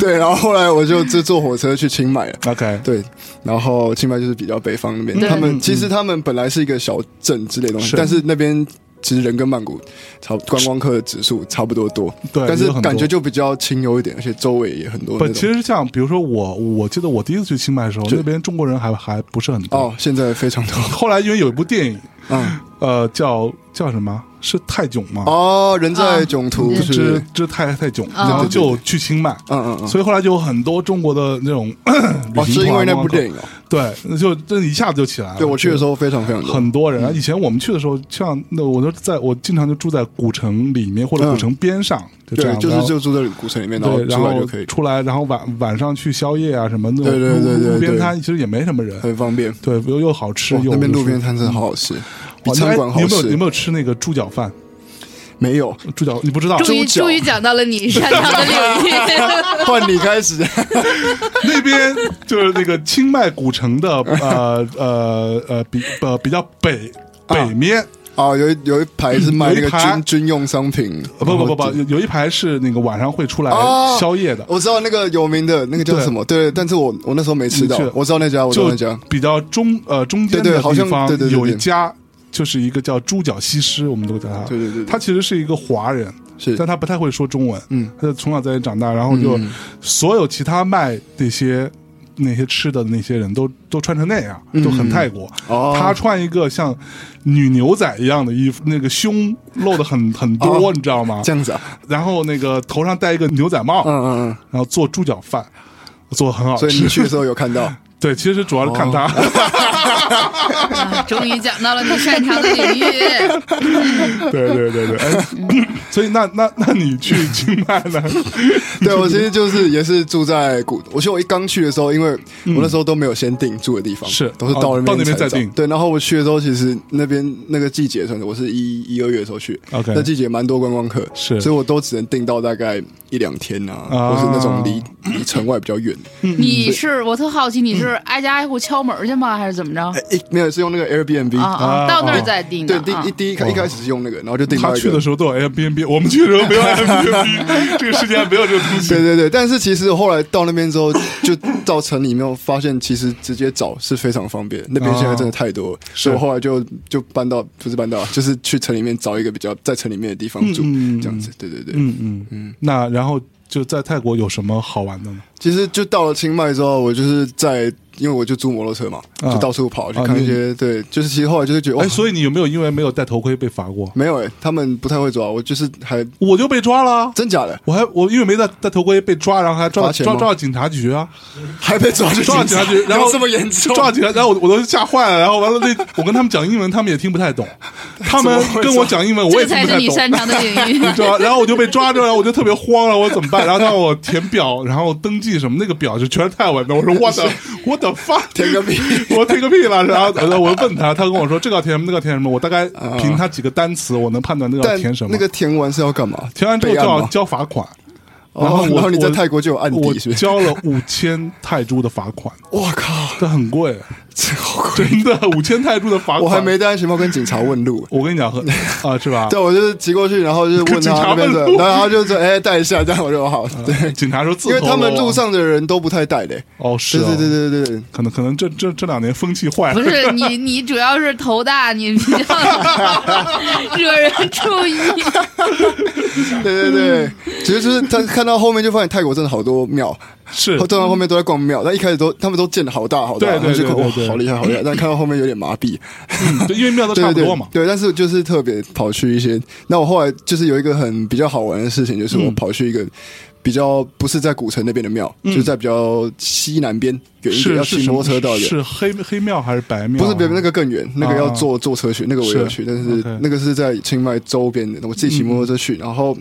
对，然后后来我就就坐火车去清迈了。OK，对，然后清迈就是比较北方那边，他们其实他们本来是一个小镇之类的东西，但是那边其实人跟曼谷差观光客的指数差不多多，对但是感觉就比较清幽一点，而且周围也很多不，那种。其实像比如说我，我记得我第一次去清迈的时候，那边中国人还还不是很多。哦，现在非常多，后来因为有一部电影，嗯，呃，叫叫什么？是泰囧吗？哦，人在囧途。啊是，这这泰泰囧，然后就去清迈，嗯嗯嗯，所以后来就有很多中国的那种哦，旅行是因为那部电影哦，对，那就这一下子就起来了。对我去的时候非常非常多，很多人啊，以前我们去的时候，像那我都在我经常就住在古城里面或者古城边上，对，就是就住在古城里面，然后对，然后就可以，出来，然后晚晚上去宵夜啊什么那种对对对路对对路边摊，其实也没什么人，很方便。对，又又好吃那边路边摊真的好好吃，比哦餐馆好吃你有没有有没。有吃那个猪脚饭？没有，猪脚你不知道？终于终于讲到了你擅长的领域。换你开始。那边就是那个清迈古城的 呃呃呃比呃比较北北面，啊，有一有一排是卖那个军军用商品，呃不不不不，有有一排是那个晚上会出来哦。宵夜的，我知道那个有名的那个叫什么，对，但是我我那时候没吃到，我知道那家，我知道就那家，比较中呃中间的对对好像地方对对对对。有一家。就是一个叫猪脚西施，我们都叫他。对对对对他其实是一个华人，是但他不太会说中文。嗯，他就从小在这长大，然后就嗯所有其他卖那些那些吃的那些人都都穿成那样，嗯就很泰国。哦他穿一个像女牛仔一样的衣服，那个胸露的很 很多，哦你知道吗？这样子啊，然后那个头上戴一个牛仔帽，嗯嗯嗯然后做猪脚饭，做的很好吃，所以你。去的时候有看到，对，其实主要是看他。啊终于讲到了你擅长的领域。对对对对，哎，所以那那那你去清迈呢？对我其实就是也是住在古，我记得我一刚去的时候，因为我那时候都没有先定住的地方，是都是到那哦到那边再定。对，然后我去的时候，其实那边那个季节，我是一一二月的时候去 OK 那季节蛮多观光客，是。所以我都只能定到大概一两天啊，啊。或是那种离离城外比较远。你是我特好奇，你是挨家挨户敲门去吗？还是怎么着？哎，没有是用那个 Airbnb，到那啊儿再订对，第一第一开一开始是用那个，然后就定到一个他去的时候都有 Airbnb，我们去的时候没有 Airbnb，这个世界上没有这个东西。对对对，但是其实后来到那边之后，就到城里面发现，其实直接找是非常方便。那边现在真的太多了，所以我后来就就搬到不是搬到，就是去城里面找一个比较在城里面的地方住，这样子。对对对，嗯嗯嗯，那然后就在泰国有什么好玩的呢？其实就到了清迈之后，我就是在，因为我就租摩托车嘛，啊就到处跑去看一些，对，就是其实后来就是觉得，哇哎，，所以你有没有因为没有戴头盔被罚过？没有哎，他们不太会抓，我就是还我就被抓了啊。真假的我还我因为没戴戴头盔被抓，然后还抓抓抓到警察局啊，还被抓去抓到警察局，然后这么严重？抓到警察，然后我我都吓坏了，然后完了那我跟他们讲英文，他们也听不太懂，他们跟我讲英文，我也听不太懂。才是你擅长的领域。你知道？然后我就被抓着，然后我就特别慌了，我怎么办？然后他让我填表，然后登记什么，那个表就全是泰文的。我说我的我的发填个屁！我填个屁了。然后我就问他，他跟我说这个要填什么，那个要填什么。我大概凭他几个单词，我能判断那个要填什么。那个填完是要干嘛？填完之后就要交罚款，哦然后我然后你在泰国就有案我底？交了五千泰铢的罚款，我靠，这很贵！真的五千泰铢的罚款。我还没戴安全帽跟警察问路。我跟你讲，很 啊是吧？对，我就是骑过去，然后就是问警察他那边的问，路然后就说：“哎，戴一下。”这样我就好。对，警察说自因为他们路上的人都不太戴的。哦是哦对对对对对，可能可能这这这两年风气坏了，不是 你，你主要是头大，你比较惹人注意。对对对，其实就是他看到后面就发现泰国真的好多庙，是到到后面都在逛庙。但一开始都他们都建的好大好大，哇好厉害好厉害。但看到后面有点麻痹。因为庙都差不多嘛。对，但是就是特别跑去一些。那我后来就是有一个很比较好玩的事情，就是我嗯跑去一个比较不是在古城那边的庙，嗯就是在比较西南边远一点，是要骑摩托车到的。是黑黑庙还是白庙啊？不是别那个更远，那个要坐坐车去，那个我也有去，但是那个是在清迈周边的，我自己骑摩托车去，然后。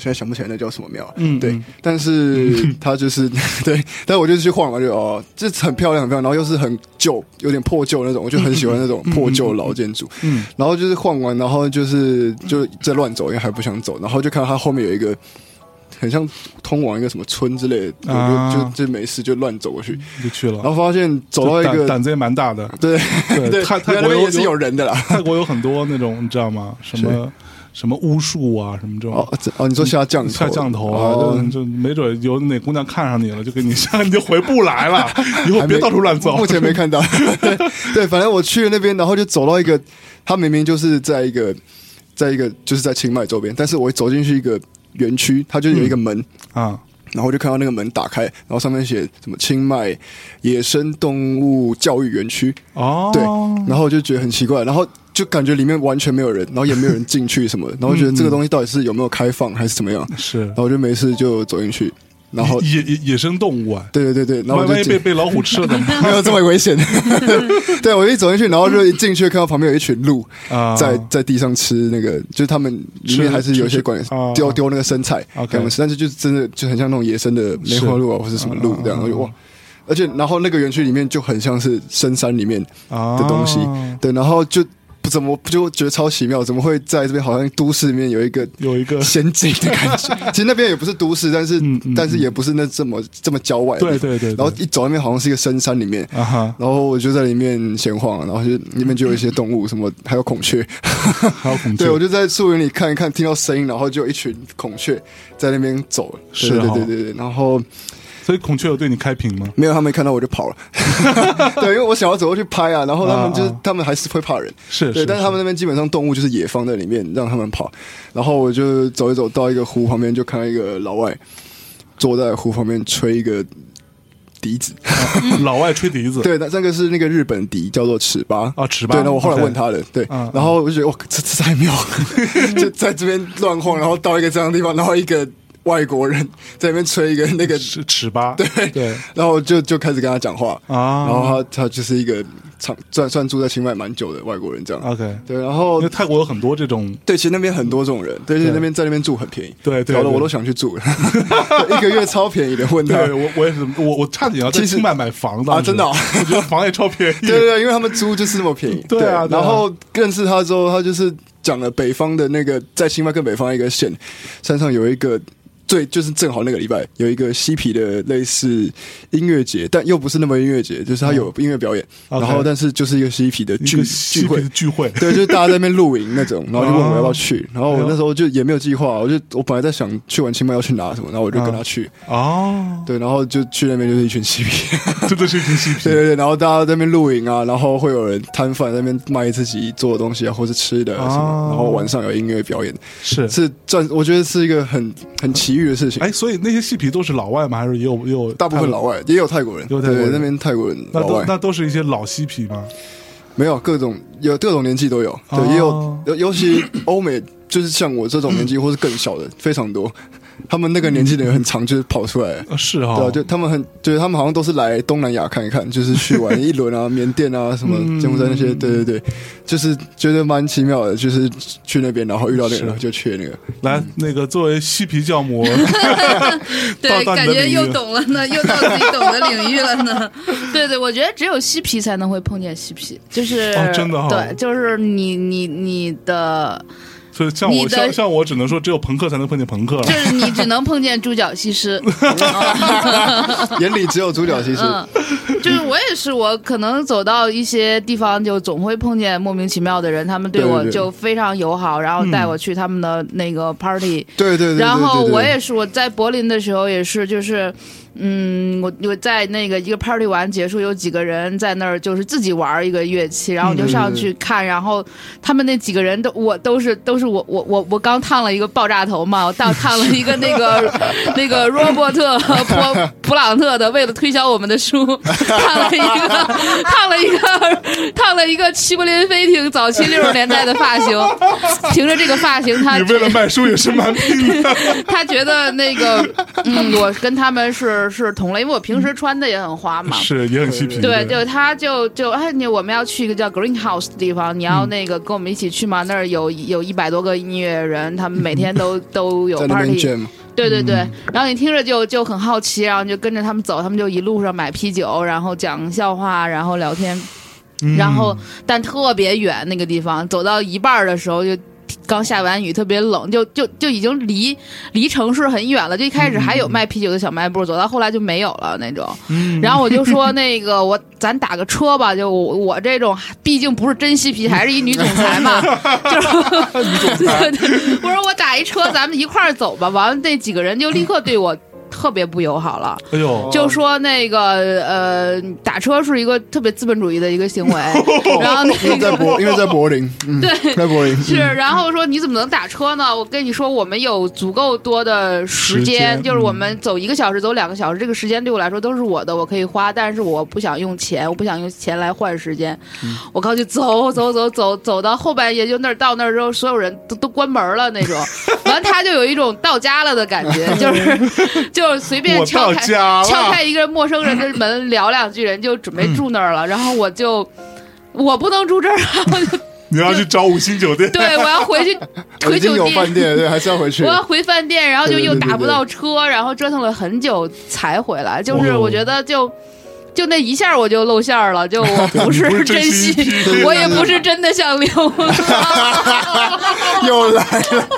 我现在想不起来那叫什么庙，对嗯对，但是它就是 对，但我就去晃嘛，就哦，这很漂亮，很漂亮，然后又是很旧，有点破旧那种，我就很喜欢那种破旧老建筑，嗯然后就是晃完，然后就是就在乱走，因为还不想走，然后就看到它后面有一个很像通往一个什么村之类的，啊。我就就就没事就乱走过去，就去了，然后发现走到一个胆胆子也蛮大的。对。对 对，泰泰国也是有人的啦。泰国有很多那种你知道吗？什么什么巫术啊，什么这种哦哦，你说下降头下降头啊，哦就就没准有哪姑娘看上你了，就给你下，你就回不来了。以后别到处乱走。目前没看到。对 对，反正我去了那边，然后就走到一个，他明明就是在一个，在一个就是在清迈周边，但是我一走进去一个园区，它就有一个门。啊，然后我就看到那个门打开，然后上面写什么清迈野生动物教育园区，哦，对，然后我就觉得很奇怪，然后就感觉里面完全没有人，然后也没有人进去什么，然后觉得这个东西到底是有没有开放还是怎么样，是。然后我就没事就走进去，然后野野野生动物啊，对对对对，然后我万一被被老虎吃了怎么办？没有这么危险。对我一走进去，然后就一进去看到旁边有一群鹿啊，在在地上吃那个，就是他们里面还是有一些管丢丢那个生菜 OK 给他们吃，但是就真的就很像那种野生的梅花鹿啊，或者什么鹿这样，啊我就哇。而且，然后那个园区里面就很像是深山里面啊的东西，对，然后就不怎么就觉得超奇妙，怎么会在这边好像都市里面有一个有一个仙境的感觉？其实那边也不是都市，但是、嗯嗯但是也不是那这么这么郊外。对对对对然后一走那边好像是一个深山里面。然后我就在里面闲晃，然后就里面就有一些动物，什么还有孔雀，还有孔雀，对我就在树林里看一看，听到声音，然后就有一群孔雀在那边走，是对对对，然后所以孔雀有对你开屏吗？没有他们看到我就跑了，对，因为我想要走过去拍啊，然后他们就是啊啊他们还是会怕人，对，是对，但是他们那边基本上动物就是野放在里面让他们跑，然后我就走一走到一个湖旁边，就看到一个老外坐在湖旁边吹一个笛子，是 老外吹笛子，对，那那个是那个日本笛，叫做尺八。啊，尺八，对，那我后来问他的，对。嗯，然后我就觉得哇，这这太妙了，就在这边乱晃，然后到一个这样的地方，然后一个外国人在那边吹一个那个，尺尺八，对对。然后就就开始跟他讲话，啊，然后他他就是一个长算算住在清迈蛮久的外国人这样，OK，对，然后因为泰国有很多这种，对，其实那边很多这种人，对，而且那边在那边住很便宜，对搞得我都想去住。了，一个月超便宜的，问他，对我我也是，我我差点要在清迈买房啊真的？哦我觉得房也超便宜，对对对，因为他们租就是那么便宜，对啊对啊然后认识他之后，他就是讲了北方的那个，在清迈更北方一个县，山上有一个。最就是正好那个礼拜有一个嬉皮的类似音乐节，但又不是那么音乐节，就是他有音乐表演，嗯然后但是就是一个嬉皮的聚聚会，聚会，对，就是大家在那边露营那种，然后就问我要不要哦去，然后我那时候就也没有计划，我就我本来在想去完清迈要去哪什么，然后我就跟他去，哦，对，然后就去那边就是一群嬉皮，真的是一群嬉皮。对，对对，然后大家在那边露营啊，然后会有人摊贩在那边卖自己做的东西啊，或是吃的啊什么，哦。然后晚上有音乐表演，是。是赚，我觉得是一个很很奇遇的事情。哎，所以那些嬉皮都是老外吗？还是也有也有大部分老外也有泰国人，也有泰国人。对，那边泰国人那都那都是一些老嬉皮吗？没有各种有各种年纪都有，对，哦。也有尤尤其欧美就是像我这种年纪或是更小的非常多，他们那个年纪的人很常就是跑出来。呃是哈、对啊，就他们很，就是他们好像都是来东南亚看一看，就是去玩一轮啊，缅甸啊，什么嗯。柬埔寨那些，对对对，就是觉得蛮奇妙的，就是去那边，然后遇到那个就去那个，来，那个作为嬉皮教母，对，感觉又懂了呢，又到自己懂的领域了呢。对对，我觉得只有嬉皮才能会碰见嬉皮，就是、哦真的哦。对，就是你你你的，所以像我像像我只能说，只有朋克才能碰见朋克了就。是你只能碰见猪脚西施。眼里只有猪脚西施嗯，就是我也是，我可能走到一些地方，就总会碰见莫名其妙的人，他们对我就非常友好，然后带我去他们的那个 party，、对对对对，然后我也是，我在柏林的时候也是，就是，嗯，我我在那个一个 party 完结束，有几个人在那儿就是自己玩一个乐器，然后我就上去看，然后他们那几个人都我都是都是我我我我刚烫了一个爆炸头嘛，我烫 烫了一个那个 那个罗伯特普 普朗特的，为了推销我们的书，烫了一个烫了一个烫了一个齐柏林飞艇早期六十年代的发型，凭着这个发型，他你为了卖书也是蛮拼的，他觉得那个，嗯，我跟他们是是同类，因为我平时穿的也很花嘛。是也很嬉皮。对，就他就就哎，你我们要去一个叫 Greenhouse 的地方，你要那个跟我们一起去吗？那儿有有一百多个音乐人，他们每天都都有 party。对对对，然后你听着就就很好奇，然后你就跟着他们走，他们就一路上买啤酒，然后讲笑话，然后聊天。嗯然后但特别远那个地方，走到一半儿的时候就。刚下完雨，特别冷，就就就已经离离城市很远了。就一开始还有卖啤酒的小卖部，走到后来就没有了那种。嗯然后我就说那个我咱打个车吧，就我我这种毕竟不是真嬉皮，还是一女总裁嘛，就是 对对我说我打一车，咱们一块儿走吧。完了那几个人就立刻对我特别不友好了。哎呦，就说那个呃，打车是一个特别资本主义的一个行为，然后那因为在个柏，因为在柏林，嗯，对。在柏林是，然后说你怎么能打车呢？我跟你说，我们有足够多的时时间就是我们走一个小时，走两个小时，这个时间对我来说都是我的，我可以花，但是我不想用钱，我不想用钱来换时间。我靠，就走走走走走到后半夜，就那儿到那儿之后，所有人都都关门了那种，完了他就有一种到家了的感觉，就是就 是随便敲开敲开一个陌生人的门聊两句，人就准备住那儿了，然后我就。我不能住这儿啊！我 就你要去找五星酒店，对我要回去回酒店，饭店，对，还是要回去我。要回饭店，然后就又打不到车，然后折腾了很久才回来。就是哦我觉得就。就那一下我就露馅儿了，就我不 不是是真真心我也不是真的想溜。又来了。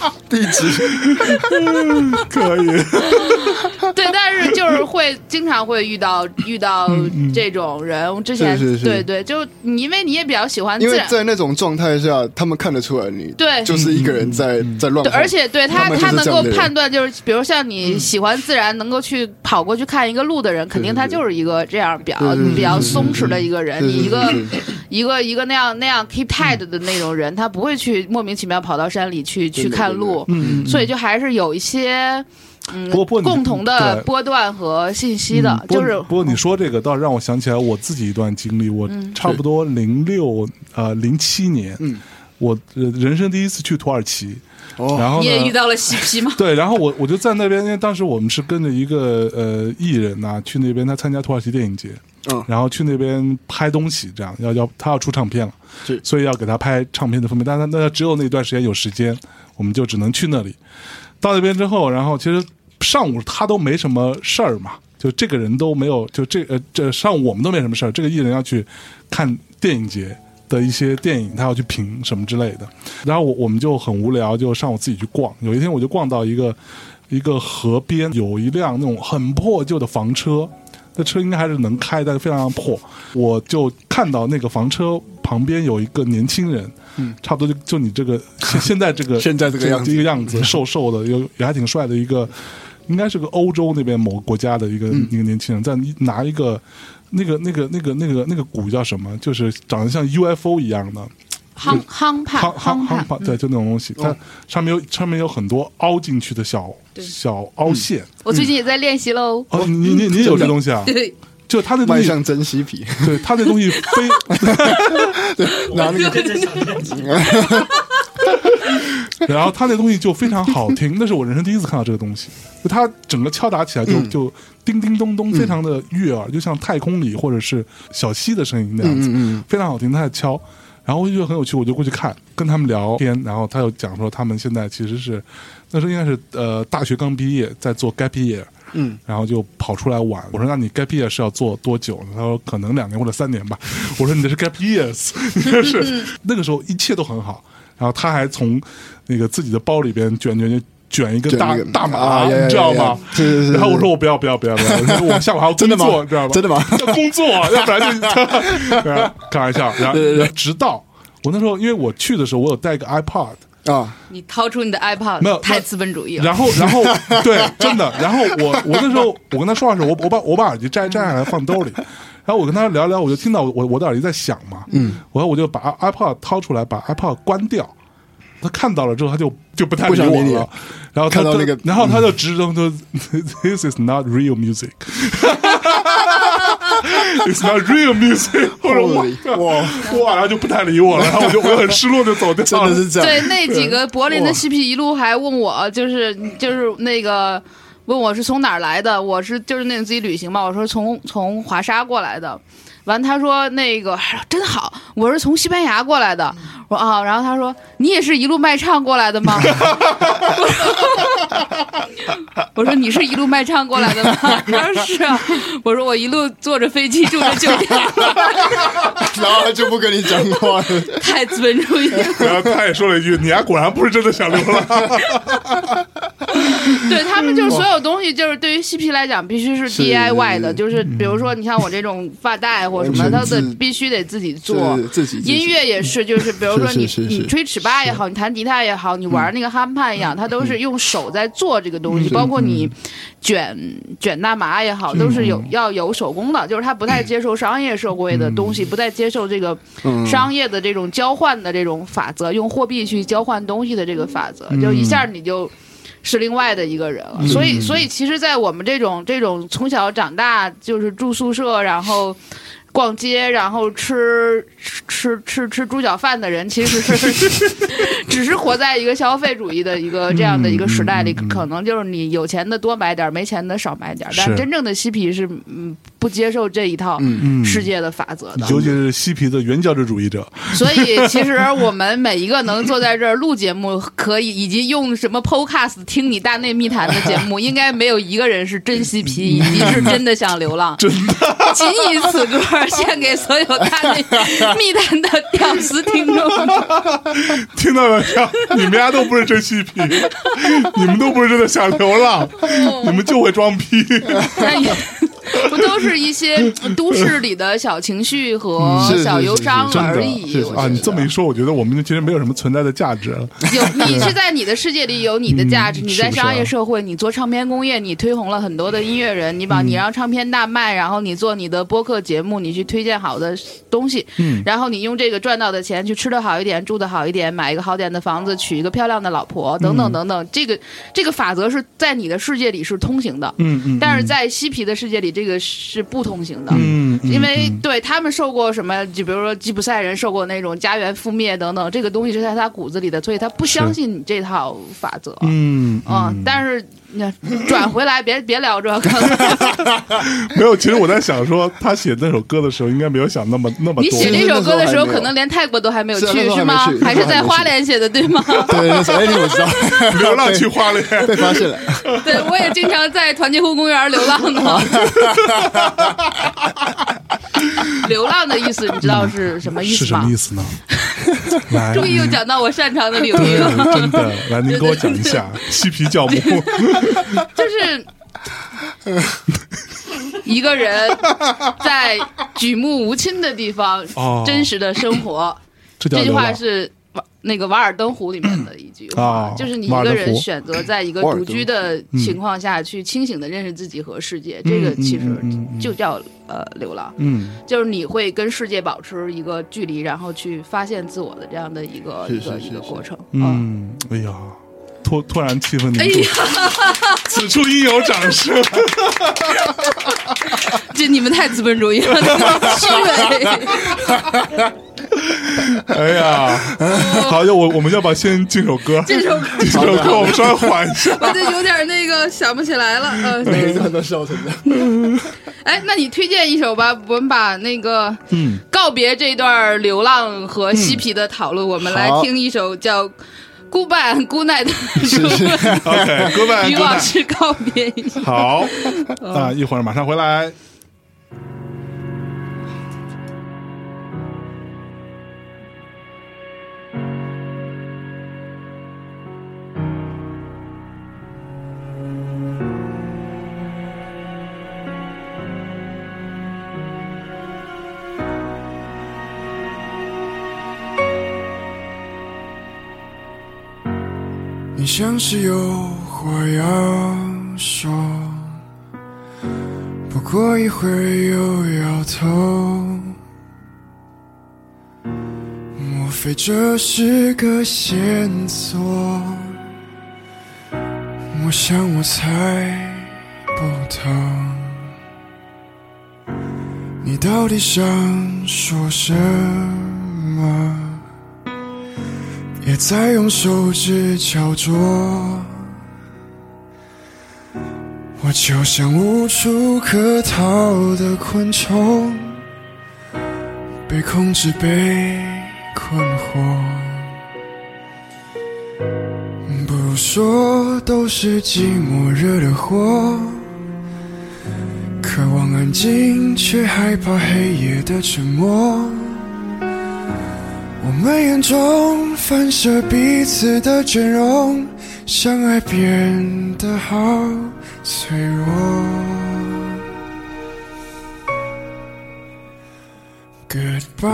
地址。可以，对，但是就是会经常会遇到遇到这种人。我之前是是是。对对，就你因为你也比较喜欢自因为然，在那种状态下，他们看得出来你对。就是一个人在在乱对，而且对他他能够判断，就是比如像你喜欢自然，能够去跑过去看一个路的人，肯定他就是一个这样比较比较松弛的一个人。是是你一个是一个一个那样那样 keep tight 的那种人，他不会去莫名其妙跑到山里去去真路，所以就还是有一些。嗯，共同的波段和信息的，就是不过你说这个倒让我想起来我自己一段经历，我差不多零六呃零七年，嗯我呃人生第一次去土耳其，哦，然后你也遇。到了嬉皮吗？对，然后我我就在那边，因为当时我们是跟着一个呃艺人呐、去那边，他参加土耳其电影节，嗯然后去那边拍东西，这样要要他要出唱片了，是所以要给他拍唱片的封面，但是他那只有那段时间有时间，我们就只能去那里。到那边之后，然后其实上午他都没什么事儿嘛，就这个人都没有，就这呃这上午我们都没什么事儿，这个艺人要去看电影节。的一些电影，他要去评什么之类的，然后我我们就很无聊，就上午自己去逛。有一天我就逛到一个一个河边，有一辆那种很破旧的房车，那车应该还是能开，但是非常破。我就看到那个房车旁边有一个年轻人，嗯，差不多就就你这个现现在这个 现在这个样子。一个样子，瘦瘦的，有也还挺帅的一个，应该是个欧洲那边某个国家的一个、嗯。一个年轻人，在拿一个那个那个那个那个那个鼓叫什么？就是长得像 UFO 一样的。夯夯判夯夯对，就那种东西，它上面有上面有很多凹进去的小小凹陷。我最近也在练习喽。哦，你你你有这东西啊？对，就他那东西，迈向珍稀皮，对他那东西非 拿那个 然后他那东西就非常好听，那是我人生第一次看到这个东西。就它整个敲打起来就、嗯就叮叮咚咚，非常的悦耳，就像太空里或者是小溪的声音那样子，嗯非常好听。他在敲，然后我就觉得很有趣，我就过去看，跟他们聊天。然后他又讲说，他们现在其实是那时候应该是呃大学刚毕业，在做 gap year。嗯，然后就跑出来玩。我说：“那你 gap year 是要做多久呢？”他说：“可能两年或者三年吧。”我说：“你这是 gap years，你这是 那个时候一切都很好。”然后他还从那个自己的包里边卷卷卷卷一个大大麻，你知道吗呀呀？是是是然后我说：“我不要不要不要不要！我说 我下午还要工真的吗作，知道吗？真的吗 要工作，要不然就然 后开玩笑。然后对对对直到我那时候，因为我去的时候，我有带一个 iPod。”啊，你掏出你的 iPod，没有太资本主义了。然后，然后，对，真的。然后我，我那时候我跟他说话的时候，我我把我把耳机摘摘下来放兜里，然后我跟他聊聊，我就听到我我的耳机在响嘛，嗯，然后我就把 iPod 掏出来，把 iPod 关掉。他看到了之后，他就就不太想理我了。然后他就看到那个然后他就直称说：“This is not real music. It's not real music。”我说哇 Holy，哇，哇，然后就不太理我了，然后我就我就很失落，就走掉了。真的是这样，对，那几个柏林的哇嬉皮一路还问我，就是就是那个问我是从哪儿来的，我是就是那种自己旅行嘛，我说从从华沙过来的。完，他说那个真好，我是从西班牙过来的。我说啊，然后他说你也是一路卖唱过来的吗？我说你是一路卖唱过来的吗？他说是啊。我说我一路坐着飞机住着酒店，然后他就不跟你讲话了。太资本主义了。然后他也说了一句：“你还果然不是真的想流浪。对他们就是所有东西，就是对于嬉皮来讲，必须是是 DIY 的，就是比如说你像我这种发带或什么，完全它的必须得自己做。自己音乐也是，就是比如说你你吹尺八也好，你弹吉他也好，你玩那个哈帕一样，他都是用手在做这个东西，包括你卷卷大麻也好，都是有要有手工的，就是他不太接受商业社会的东西，不太接受这个嗯。商业的这种交换的这种法则，用货币去交换东西的这个法则，就一下你就。是另外的一个人了，所以，所以其实，在我们这种这种从小长大就是住宿舍，然后逛街，然后吃吃吃吃吃猪脚饭的人，其实是 只是活在一个消费主义的一个这样的一个时代里，可能就是你有钱的多买点儿，没钱的少买点儿。但是真正的嬉皮是嗯不接受这一套嗯世界的法则的。尤其是嬉皮的原教旨主义者，所以，其实我们每一个能坐在这儿录节目，可以以及用什么 Podcast 听你大内密谈的节目，应该没有一个人是真嬉皮，以及是真的想流浪。真的，仅以此歌献给所有大内密谈的屌丝听众。听到没有？你们家都不是真嬉皮，你们都不是真的想流浪，你们就会装逼。不都是一些 都市里的小情绪和小忧伤而已。啊，你这么一说，我觉得。我们其实没有什么存在的价值了。有 你是在你的世界里有你的价值，嗯你在商业社会，你做唱片工业，你推红了很多的音乐人，你把你让唱片大卖，然后你做你的播客节目，你去推荐好的东西，嗯。然后你用这个赚到的钱去吃的好一点，住的好一点，买一个好点的房子，娶一个漂亮的老婆，等嗯。等等。等，这个这个法则是在你的世界里是通行的，嗯嗯，但是在嬉皮的世界里，这个是不通行的。因为嗯对他们受过什么，就比如说吉普赛人受过那种家园覆灭等等，这个东西是在他骨子里的，所以他不相信你这套法则。嗯嗯，但是那转回来，别别聊这个，没有。其实我在想说，他写那首歌的时候，应该没有想那么那么多。你写这首歌的时候，可能连泰国都还没有去，是吗去？还是在花莲写的，对吗？对，那时候哎，你我知道，流浪去花莲，被发现了，对，我也经常在团结湖公园流浪呢。流浪的意思，你知道是什么意思吗是什么意？思呢？来，终于又讲到我擅长的领域了。真的，来，您给我讲一下嬉皮教母。就是一个人在举目无亲的地方哦真实的生活。这这句话是瓦那个《瓦尔登湖》里面的一句话，哦就是你一个人选择在一个独居的情况下去清醒的认识自己和世界，这个其实就叫呃流浪。嗯，就是你会跟世界保持一个距离，然后去发现自我的这样的一个是一个是是一个过程。嗯，哎呀，突突然气氛凝哎重，呀，此处应有掌声。这你们太资本主义了，虚伪。哎呀，好，要我我们要不要先进首歌？这首歌这首歌我们稍微缓一下。我就有点那个想不起来了。每呃，一段都笑成这样。哎，那你推荐一首吧，我们把那个嗯，告别这段流浪和嬉皮的讨论，我们来听一首叫《Goodbye and Good Night》的是是，OK，各位，与各位，往事告别一下。好那，一会儿马上回来。你像是有话要说，不过一会又摇头。莫非这是个线索？我想我猜不透，你到底想说什么？也在用手指敲着，我就像无处可逃的昆虫，被控制，被困惑。不如说都是寂寞惹的祸，渴望安静，却害怕黑夜的沉默。我们眼中反射彼此的倦容，相爱变得好脆弱。Goodbye,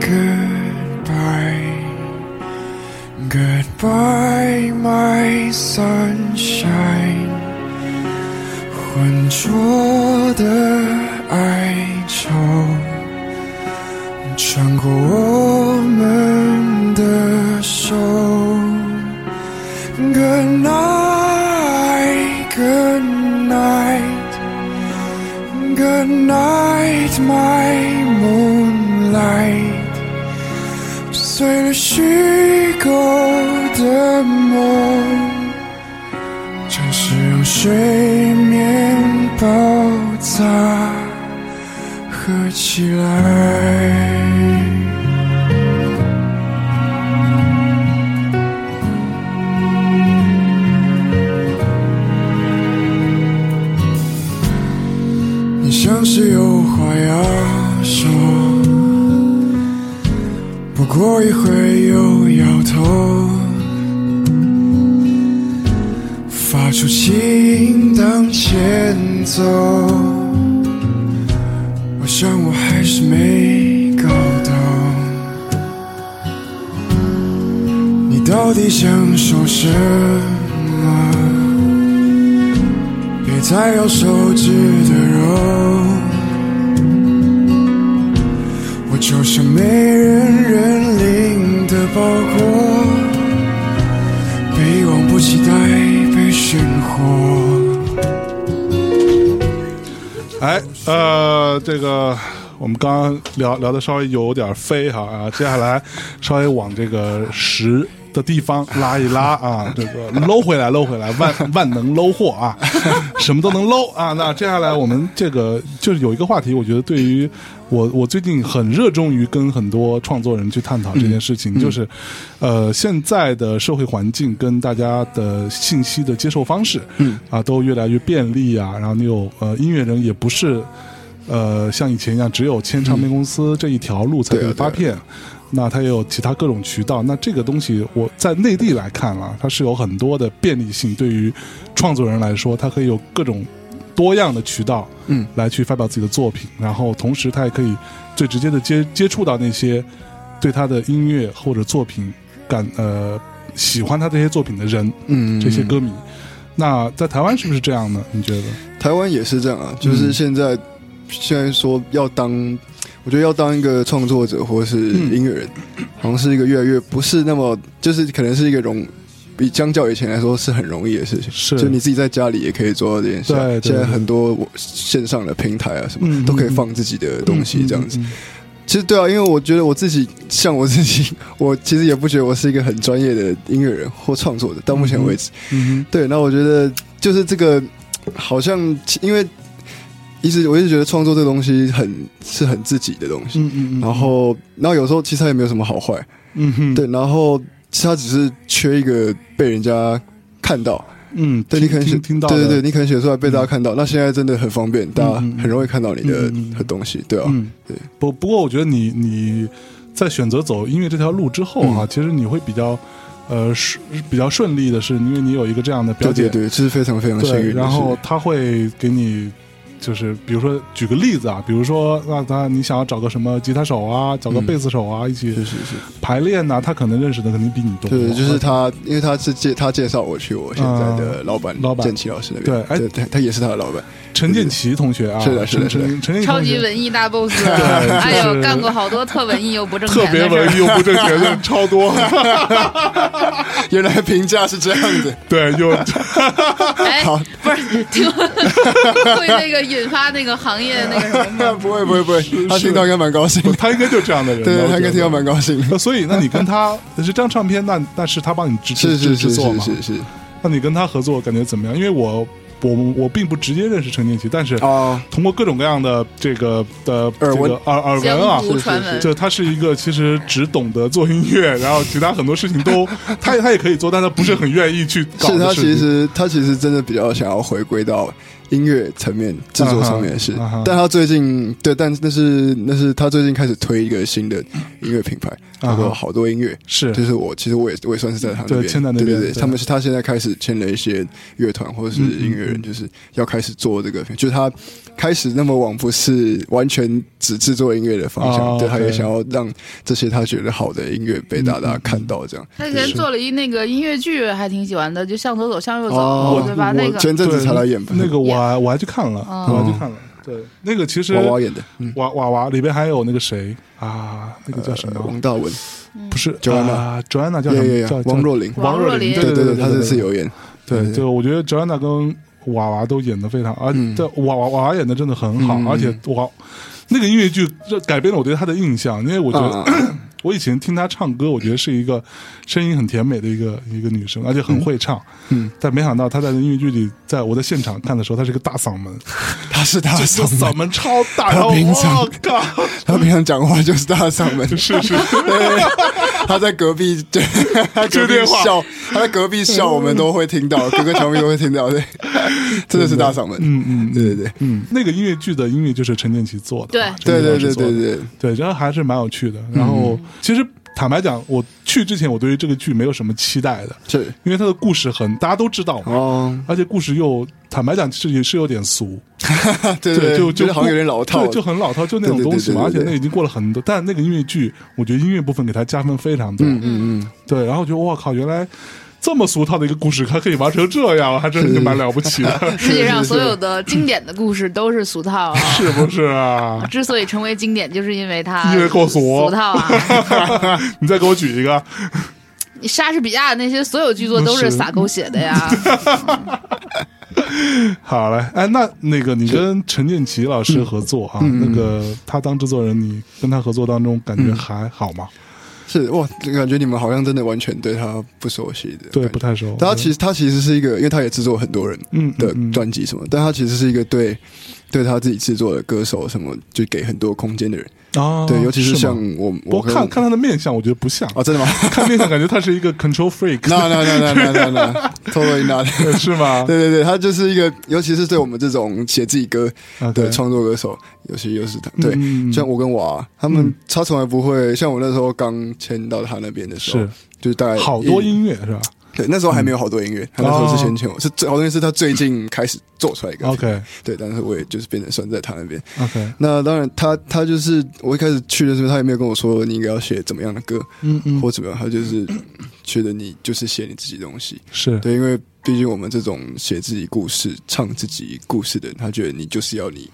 goodbye, goodbye, my sunshine。浑浊的哀愁。穿过我们的手。Good night, good night, good night, my moonlight，碎了虚构的梦，暂时让睡眠爆炸合起来。过一会又摇头，发出情当前奏。我想我还是没搞懂，你到底想说什么？别再咬手指的肉，就像没人认领的包裹，被遗忘不期待被寻获。哎，呃，这个我们刚刚聊聊的稍微有点飞哈啊，接下来稍微往这个实的地方拉一拉啊，这个搂回来，搂回来，万 万能搂货啊，什么都能搂啊。那接下来我们这个就是有一个话题，我觉得对于我，我最近很热衷于跟很多创作人去探讨这件事情，就是呃，现在的社会环境跟大家的信息的接受方式，嗯啊，都越来越便利啊，然后你有呃音乐人也不是。呃，像以前一样，只有签唱片公司这一条路才可以发片，那它也有其他各种渠道。那这个东西，我在内地来看啊，它是有很多的便利性。对于创作人来说，它可以有各种多样的渠道，嗯，来去发表自己的作品。然后同时，他也可以最直接的接接触到那些对他的音乐或者作品感呃喜欢他这些作品的人，嗯，这些歌迷。那在台湾是不是这样呢？你觉得？台湾也是这样啊，就是现在、现在说要当，我觉得要当一个创作者或是音乐人，好像是一个越来越不是那么，就是可能是一个容。比相较以前来说是很容易的事情，是就你自己在家里也可以做到这件事啊。对现在很多线上的平台啊什么、嗯都可以放自己的东西，这样子。嗯嗯嗯其实对啊，因为我觉得我自己像我自己，我其实也不觉得我是一个很专业的音乐人或创作者，到目前为止。嗯对，那我觉得就是这个，好像因为一直我一直觉得创作这个东西很是很自己的东西，嗯嗯嗯，然后然后有时候其实它也没有什么好坏，嗯哼，对，然后其实它只是缺一个被人家看到，嗯，对你可能写听听到，对对对，你可能写出来被大家看到，那现在真的很方便，大家很容易看到你的东西，对啊，嗯，对。不不过，我觉得你你在选择走音乐这条路之后嗯。啊，其实你会比较呃顺比较顺利的是，因为你有一个这样的表姐，对对对，这是非常非常幸对运。然后他会给你。就是比如说，举个例子啊，比如说，那他你想要找个什么吉他手啊，找个嗯。贝斯手啊，一起是是是，排练呐、他可能认识的肯定比你多。对，就是他，因为他是介他介绍我去我现在的老板嗯老板。建奇老师那边，对哎对，他他也是他的老板，陈建奇同学啊，是的是的陈是的。陈陈建奇超级文艺大 boss，对哎呦，干过好多特文艺又不挣特别。文艺又不挣钱的 超多，原来评价是这样子，对，又 哎，好。不是，听会那个引发那个行业那个 什么吗？不会不会不会，他听到应该蛮高兴的，他应该就这样的人，对对，他应该听到蛮。高兴的，所以，那你跟他这张唱片，那那是他帮你制制是是是制作嘛？是是是，那你跟他合作感觉怎么样？因为我我我并不直接认识陈建奇，但是哦，通过各种各样的这个的耳闻这个耳耳闻啊就他是一个其实只懂得做音乐，然后其他很多事情都他他也可以做，但他不是很愿意去搞是他的事情。其实他其实真的比较想要回归到音乐层面制作上面的事但他最近对，但那是那是他最近开始推一个新的音乐品牌，叫做啊哈好多音乐。是。就是我，其实我也我也算是在他那边，对签在那边对对对他们是他现在开始签了一些乐团或者是音乐人，嗯就是要开始做这个，就是他开始那么往不是完全只制作音乐的方向，哦对，他也想要让这些他觉得好的音乐被大家看到，这样。他以前做了一那个音乐剧，还挺喜欢的，就向左走，向右走，哦。对吧？那个。前阵子才来演吧，那个我还我还去看了，哦我还去看了。对，那个其实娃娃演的，嗯，娃娃娃里边还有那个谁啊，那个叫什么？王大文，不是 Joanna 啊，Joanna 叫什么？叫，王若琳，王若琳。对对对，她对，他这次有演，对，对就我觉得 Joanna 跟娃娃都演的非常，而嗯。对娃娃娃娃演的真的很好，嗯。而且娃那个音乐剧这改变了我对他的印象，因为我觉得、啊我以前听她唱歌，我觉得是一个声音很甜美的一个一个女生，而且很会唱。嗯，但没想到她在音乐剧里，在我在现场看的时候，她是个大嗓门，她是大嗓门，嗓门超大，他然后平常我靠，她平常讲话就是大嗓门，是 是，他在隔壁对，他隔壁接电话笑，他在隔壁笑，我们都会听到，各个球迷都会听到，对，真的是大嗓门，嗯嗯对对对。嗯，那个音乐剧的音乐就是陈建奇做的嘛，对对对对对，对，然后还是蛮有趣的。然后其实坦白讲，我去之前我对于这个剧没有什么期待的，对因为它的故事很大家都知道嘛，哦，而且故事又坦白讲是也是有点俗，对对，就就觉得好像有点老套，对，就很老套，就那种对对对东西嘛。对对对而且那已经过了很多，但那个音乐剧，我觉得音乐部分给它加分非常多。嗯嗯嗯，对，然后我觉得我靠，原来这么俗套的一个故事，还可以玩成这样，还真是蛮了不起的，世界上所有的经典的故事都是俗套啊。是 不是啊？之所以成为经典，就是因为它因为够俗俗套啊！你再给我举一个，你莎士比亚那些所有剧作都是是撒狗血的呀。好嘞，哎，那那个你跟陈建奇老师合作啊，嗯那个他当制作人，你跟他合作当中感觉还好吗？是哇，感觉你们好像真的完全对他不熟悉的，对，不太熟。但他其实他其实是一个，因为他也制作很多人的专辑什么，但他其实是一个对对他自己制作的歌手什么就给很多空间的人，啊，对，尤其是像我我看看他的面相，我觉得不像。啊，真的吗？看面相感觉他是一个 control freak，no no no no no no no totally not。是吗？对对对，他就是一个，尤其是对我们这种写自己歌的创作歌手，尤其又是他，对，嗯像我跟娃，他们嗯他从来不会，像我那时候刚签到他那边的时候是，就是大概好多音乐是吧对，那时候还没有好多音乐，他那时候是先签我，是最好多音乐是他最近开始做出来一个？OK 对，但是我也就是变成算在他那边。OK，那当然他，他就是我一开始去的时候，他也没有跟我说你应该要写怎么样的歌、嗯嗯，或怎么样，他就是觉得你就是写你自己的东西。是对，因为毕竟我们这种写自己故事、唱自己故事的人，他觉得你就是要你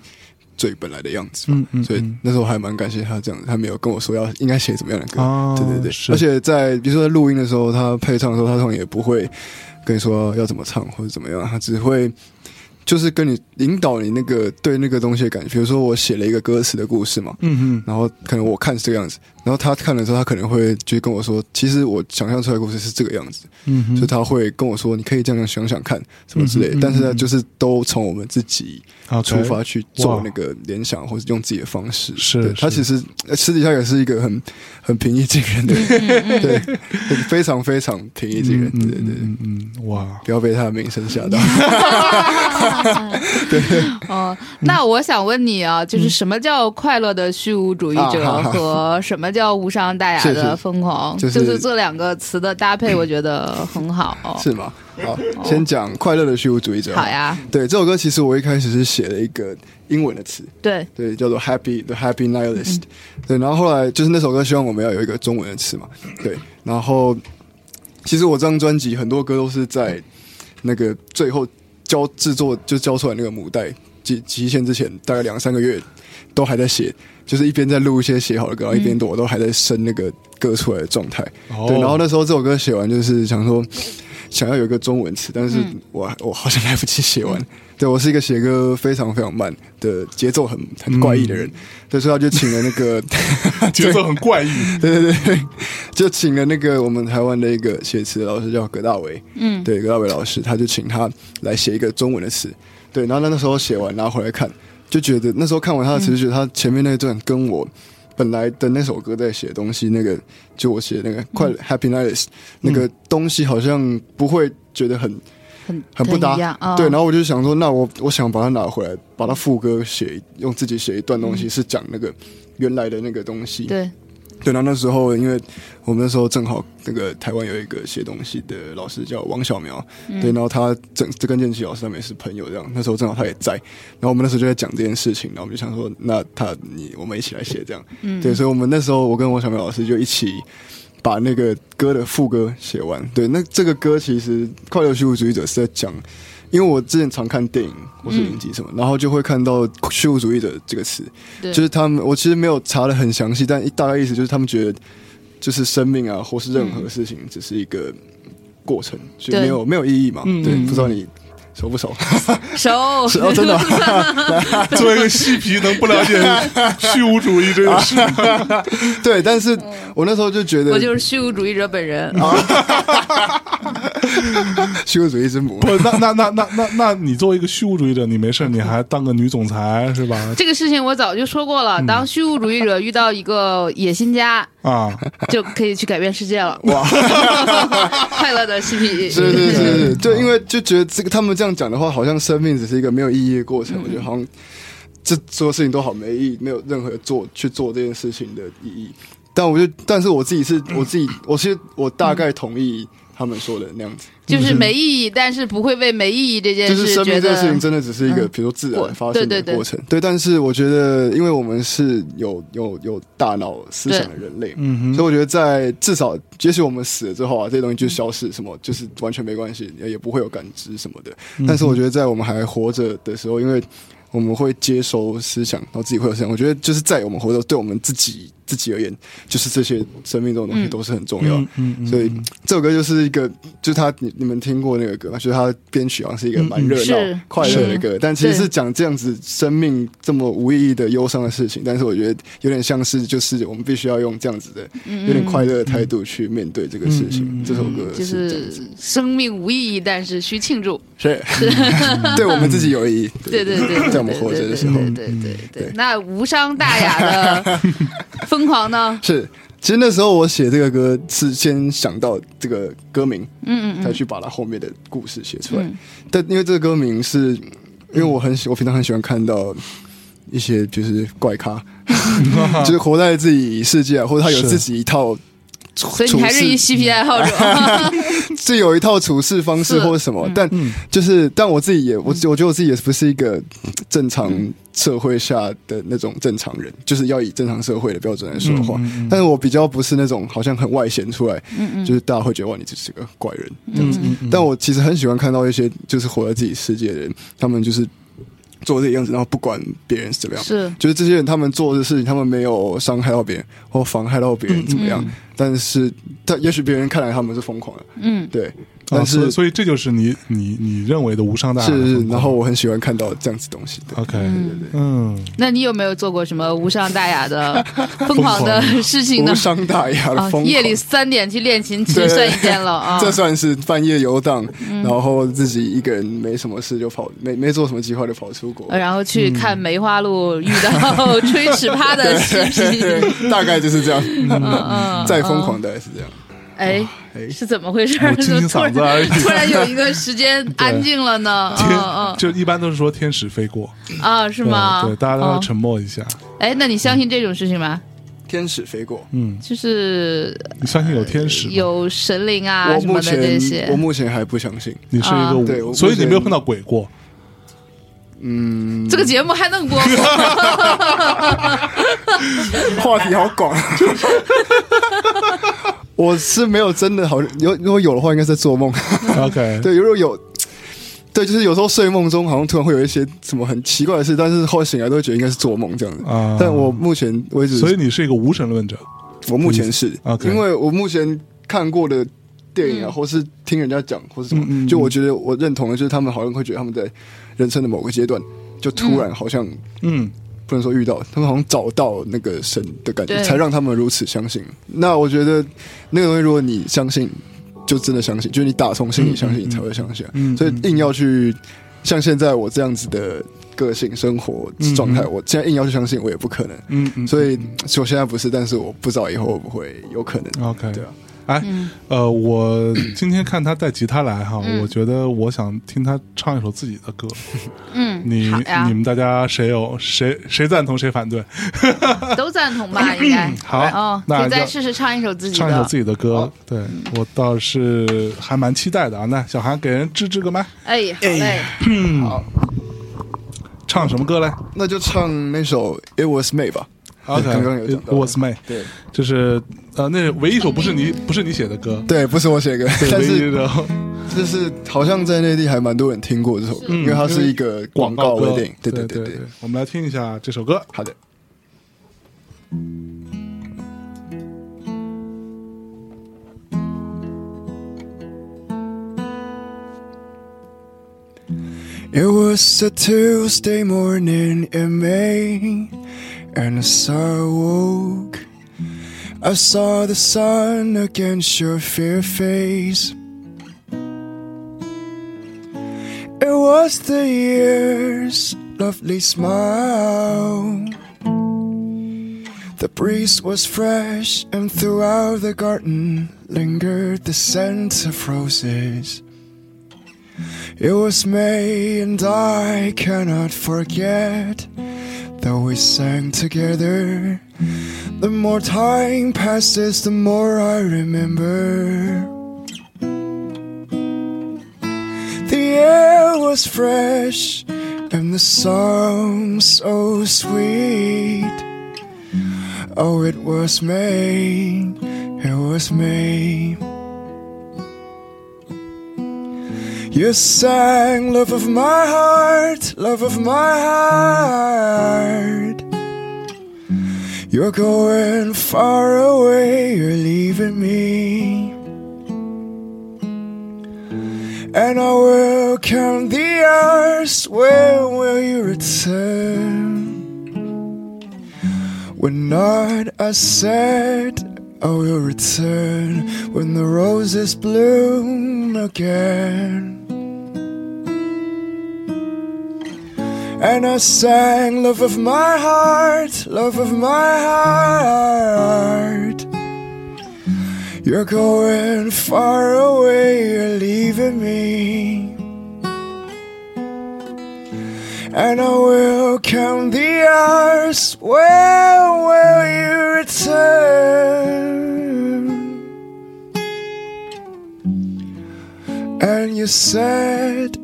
最本来的样子嘛。所以嗯嗯嗯那时候还蛮感谢他这样子，他没有跟我说要应该写怎么样的歌。啊对对对，而且在比如说在录音的时候，他配唱的时候，他通常也不会跟你说要怎么唱或者怎么样，他只会就是跟你引导你那个对那个东西的感觉。比如说我写了一个歌词的故事嘛，嗯嗯然后可能我看是这个样子，然后他看了之后，他可能会就跟我说，其实我想象出来的故事是这个样子，嗯哼，所以他会跟我说，你可以这样想想看什么之类的。嗯但是呢，就是都从我们自己出发去做那个联想，或者用自己的方式。是他其实呃私底下也是一个很很平易近人的人，对，非常非常平易近人。嗯对对对，嗯哇，不要被他的名声吓到。对哦，那我想问你啊，就是什么叫快乐的虚无主义者和什么叫无伤大雅的疯狂？就是就是这两个词的搭配，我觉得很好。是吗？好，先讲快乐的虚无主义者。好。呀，对这首歌，其实我一开始是写了一个英文的词，对，对，叫做 Happy the Happy Nihilist，、对，然后后来就是那首歌，希望我们要有一个中文的词嘛，对，然后其实我这张专辑很多歌都是在那个最后交制作就交出来那个母带极极限之前，大概两三个月都还在写，就是一边在录一些写好的歌，然后一边我都还在生那个歌出来的状态，哦。对，然后那时候这首歌写完，就是想说想要有一个中文词，但是嗯。我我好像来不及写完。对我是一个写歌非常非常慢的节奏很很怪异的人，对，所以他就请了那个 节奏很怪异，对对对对，就请了那个我们台湾的一个写词的老师叫葛大为，嗯，对，葛大为老师，他就请他来写一个中文的词，对，然后那那时候写完拿回来看，就觉得那时候看完他的词，就觉得他前面那段跟我本来的那首歌在写东西，那个就我写那个快乐 Happy Nights 那个东西，好像不会觉得很很很不搭。对，然后我就想说，那我我想把它拿回来，把它副歌写，用自己写一段东西，是讲那个原来的那个东西。对，对，然后那时候，因为我们那时候正好那个台湾有一个写东西的老师叫王小苗，对，然后他正这跟建奇老师他们也是朋友，这样，那时候正好他也在，然后我们那时候就在讲这件事情，然后我们就想说，那他你我们一起来写这样，嗯，对，所以我们那时候我跟王小苗老师就一起把那个歌的副歌写完。对，那这个歌其实《快乐虚无主义者》是在讲，因为我之前常看电影或是影集什么，然后就会看到“虚无主义者”这个词，就是他们，我其实没有查的很详细，但一大概意思就是他们觉得，就是生命啊，或是任何事情，只是一个过程，所以没有没有意义嘛。嗯对，嗯。不知道你熟不熟？熟是哦，真的。作为一个嬉皮，能不了解 虚无主义这个事吗？对，但是我那时候就觉得我就是虚无主义者本人。虚无主义之母。不，那那那那那那你作为一个虚无主义者，你没事，你还当个女总裁是吧？这个事情我早就说过了，当虚无主义者遇到一个野心家，啊，就可以去改变世界了。哇，快乐的嬉皮，是是是是，就因为就觉得这个他们这样这样讲的话，好像生命只是一个没有意义的过程。我觉得好像这所有事情都好没意义，没有任何做去做这件事情的意义。但我就，但是我自己是我自己，我其实我大概同意他们说的那样子，就是没意义，但是不会为没意义这件事就是生命这个事情。真的只是一个，嗯比如说自然发生的过程。对，但是我觉得，因为我们是有有有大脑思想的人类，嗯哼，所以我觉得在至少，即使我们死了之后啊，这些东西就消失，什么就是完全没关系，也也不会有感知什么的。但是我觉得在我们还活着的时候，因为我们会接收思想，然后自己会有思想。我觉得就是在我们活着，对我们自己自己而言，就是这些生命这种东西都是很重要的。嗯，所以这首歌就是一个，就他你你们听过那个歌吗？就是他编曲好像是一个蛮热闹、快乐的歌，但其实是讲这样子生命这么无意义的忧伤的事情。但是我觉得有点像是，就是我们必须要用这样子的有点快乐的态度去面对这个事情。这首歌就是，生命无意义，但是需庆祝。是是对我们自己有意义。对对对，在我们活着的时候，对对对。那无伤大雅的疯狂呢？是。其实那时候我写这个歌是先想到这个歌名，嗯嗯嗯才去把它后面的故事写出来。嗯但因为这个歌名是，因为我很喜，我平常很喜欢看到一些就是怪咖，就是活在自己世界啊，或者他有自己一套处，所以你还是一处嬉皮爱好者。事，是有一套处事方式或者什么。但嗯就是，但我自己也，我我觉得我自己也不是一个正常社会下的那种正常人，就是要以正常社会的标准来说话。嗯嗯嗯但是我比较不是那种好像很外显出来，嗯嗯就是大家会觉得哇，你这是个怪人这样子。嗯嗯但我其实很喜欢看到一些就是活在自己世界的人，他们就是做这个样子，然后不管别人是怎么样，是就是这些人他们做的事情，他们没有伤害到别人或妨害到别人怎么样，嗯但是但也许别人看来他们是疯狂的，嗯。对，啊但是、所以所以这就是你你你认为的无伤大雅是是然后我很喜欢看到这样子东西，对。OK，对对对。嗯，那你有没有做过什么无伤大雅的疯狂的事情呢？无？伤大雅的啊疯，狂。夜里三点去练琴，其对。实算一天了。啊。这算是半夜游荡，嗯。然后自己一个人没什么事就跑，没没做什么计划就跑出国，呃然后去看梅花鹿，遇到 吹尺趴的嬉皮。对，大概就是这样。嗯嗯，再疯狂大概是这样。哎，哎，是怎么回事？我清清突然嗓子而已。突然有一个时间 安静了呢？嗯天嗯就一般都是说天使飞过，啊，是吗？对，大家都要哦沉默一下。哎，那你相信这种事情吗？天使飞过。嗯，就是你相信有天使？有神灵啊什么的这些我。目前还不相信。你是一啊个对所以你没有碰到鬼过。嗯，这个节目还能播吗？话题好广。我是没有真的好，有如果有的话，应该是在做梦。OK，对，如果有，对，就是有时候睡梦中好像突然会有一些什么很奇怪的事，但是后来醒来都会觉得应该是做梦这样。子。啊，但我目前为止，所以你是一个无神论者。我目前是 OK 因为我目前看过的电影啊，嗯。或是听人家讲，或是什么，嗯嗯嗯。就我觉得我认同的就是他们好像会觉得他们在人生的某个阶段，就突然好像嗯不能说遇到，他们好像找到那个神的感觉，才让他们如此相信。那我觉得那个东西，如果你相信，就真的相信，就是你打从心里相信，你才会相信啊。嗯，所以硬要去像现在我这样子的个性、生活状态，嗯我现在硬要去相信，我也不可能。嗯嗯，所以我现在不是，但是我不知道以后会不会有可能。OK，对啊，哎，嗯呃，我今天看他带吉他来哈，嗯我觉得我想听他唱一首自己的歌。嗯，你你，们大家谁有谁谁赞同谁反对？都赞同吧？应该。好哦，那可以再试试唱一首自己的唱一首。自己的歌，对我倒是还蛮期待的啊。那小韩给人支支个麦，哎，好嘞。好，唱什么歌嘞那就唱那首《It Was May》吧。？OK，刚刚有 It Was May 对就是呃，那唯一一首不是你不是你写的歌，对，不是我写的，歌但是 就是好像在内地还蛮多人听过这首歌，嗯因为它是一个广告歌。对对对对，我们来听一下这首歌。好的。It was a Tuesday morning in May, and as I woke, I saw the sun against your fair face. It was the year's lovely smile. The breeze was fresh, and throughout the garden lingered the scent of roses. It was May, and I cannot forget that we sang together. The more time passes, the more I remember. The air was fresh, and the song so sweet. Oh, it was May, it was May. You sang, love of my heart, love of my heart. You're going far away, you're leaving me. And I will count the hours, when will you return? When not, I said I will return when the roses bloom again. And I sang, love of my heart, love of my heart. You're going far away, you're leaving me. And I will count the hours, when will you return? And you said,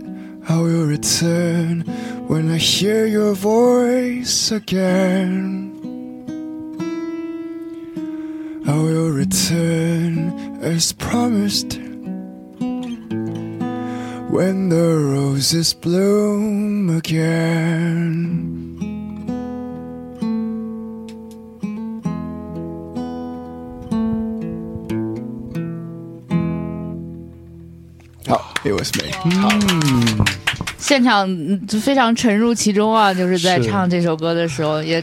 I will return when I hear your voice again. I will return as promised when the roses bloom again. Oh, it was me。Hmm. 现场嗯就非常沉入其中啊，就是在唱这首歌的时候，也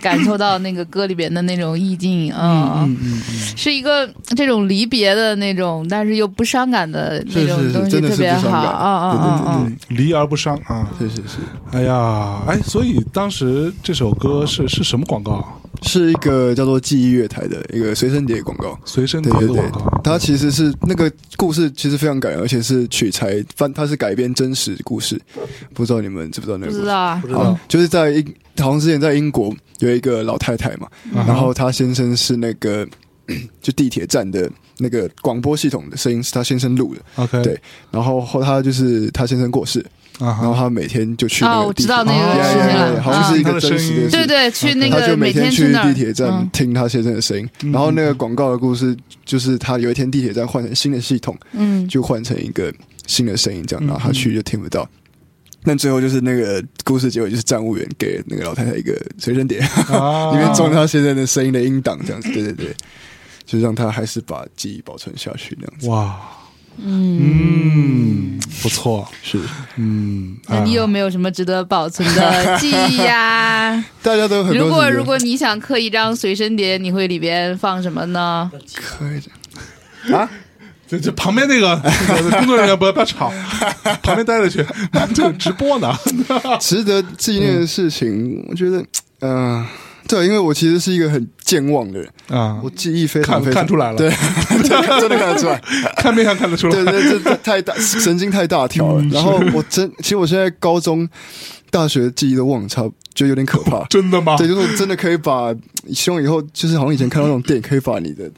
感受到那个歌里边的那种意境，嗯，嗯嗯是一个这种离别的那种，但是又不伤感的那种东西，真的特别好啊啊啊离而不伤啊。是是是，哎呀，哎，所以当时这首歌是是什么广告啊？是一个叫做记忆乐台的一个随身碟广告。随身碟对对对的广告。，它其实是那个故事其实非常感人，而且是取材翻，它是改编真实故事。不知道你们知不知道那个故事？不知道啊不，知道好，就是在英，好像之前在英国有一个老太太嘛，然后她先生是那个 就地铁站的那个广播系统的声音是她先生录的，OK，对。然后后她就是她先生过世，啊，然后她每天就去那哦我个地铁，知道那个呀事情了好像是一个真实的嗯事情，对对，去那他就个每天去地铁站嗯。听他先生的声音，嗯。然后那个广告的故事就是他有一天地铁站换成新的系统，嗯，就换成一个新的声音，这样，嗯然后他去就听不到。但最后就是那个故事结尾，就是站务员给那个老太太一个随身碟，啊 里面装他先生的声音的音档，这样子，对对对，就让她还是把记忆保存下去，那样子。哇，嗯。嗯，不错，是，嗯，那你啊有没有什么值得保存的记忆呀？大家都有很多如果如果你想刻一张随身碟，你会里边放什么呢？可以的，啊，这这旁边 那个工作人员不要不要吵，旁边待着去，这个直播呢。值得纪念的事情，我觉得，嗯、对，因为我其实是一个很健忘的人，啊我，记忆非常看非常看出来了对，真的看得出来，看面相看得出来。对对，这这太大神经太大条了。嗯然后我真，其实我现在高中、大学记忆都忘了，差不就有点可怕。真的吗？对，就是我真的可以把，希望以后就是好像以前看到那种电影，可以把你的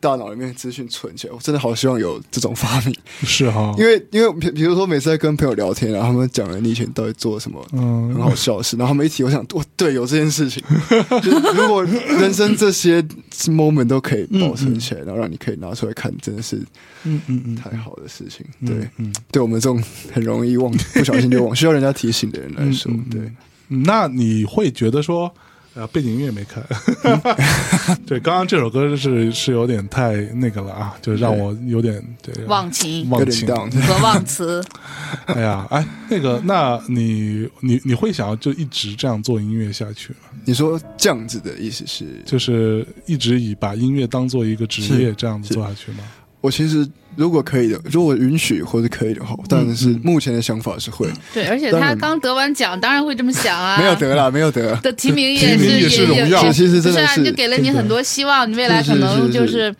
大脑里面资讯存起来。我真的好希望有这种发明，是哈，因为因为比比如说每次在跟朋友聊天然后，他们讲了你以前到底做了什么嗯很好笑的事，然后他们一提，我想，哦，对，有这件事情。就是如果人生这些 moment 都可以保存起来，然后让你可以拿出来看，真的是嗯嗯嗯，太好的事情。嗯对，嗯，对我们这种很容易忘、不小心就忘、需要人家提醒的人来说对。嗯那你会觉得说，呃，背景音乐没开。对，刚刚这首歌是是有点太那个了啊，就让我有点对忘情忘情。和忘词。哎呀，哎，那个，那你你你会想要就一直这样做音乐下去吗？你说这样子的意思是，就是一直以把音乐当做一个职业这样子做下去吗？我其实如果可以的，如果允许或者可以的话，当然是嗯目前的想法是会，对，而且他刚得完奖，当然会这么想啊。没有得啦，没有得。的提名提名是也是荣耀。也是其实真的不啊，是就给了你很多希望。你未来可能就是是。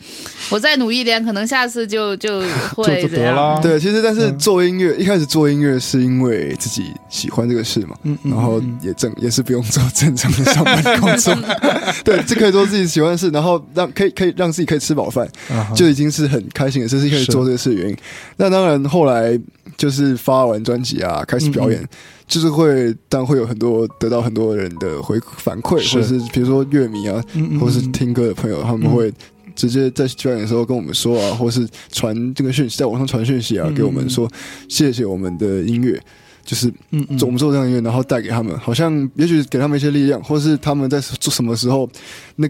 我再努力一点，可能下次就就会得了。对，其实但是嗯。做音乐、一开始做音乐是因为自己喜欢这个事嘛，然后嗯也正也是不用做正常的上班工作，对，这可以做自己喜欢的事，然后让可以可以让自己可以吃饱饭，啊就已经是很开心的事，是可以是做这个事的原因。那当然后来就是发完专辑啊，开始表演。嗯就是会，当然会有很多得到很多人的回反馈，或者是比如说乐迷啊，或是嗯。听歌的朋友，他们嗯。会直接在表演的时候跟我们说啊，或是传这个讯息，在网上传讯息啊嗯，给我们说谢谢我们的音乐，就是嗯我们做这样音乐，然后带给他们，好像也许给他们一些力量，或是他们在做什么时候，那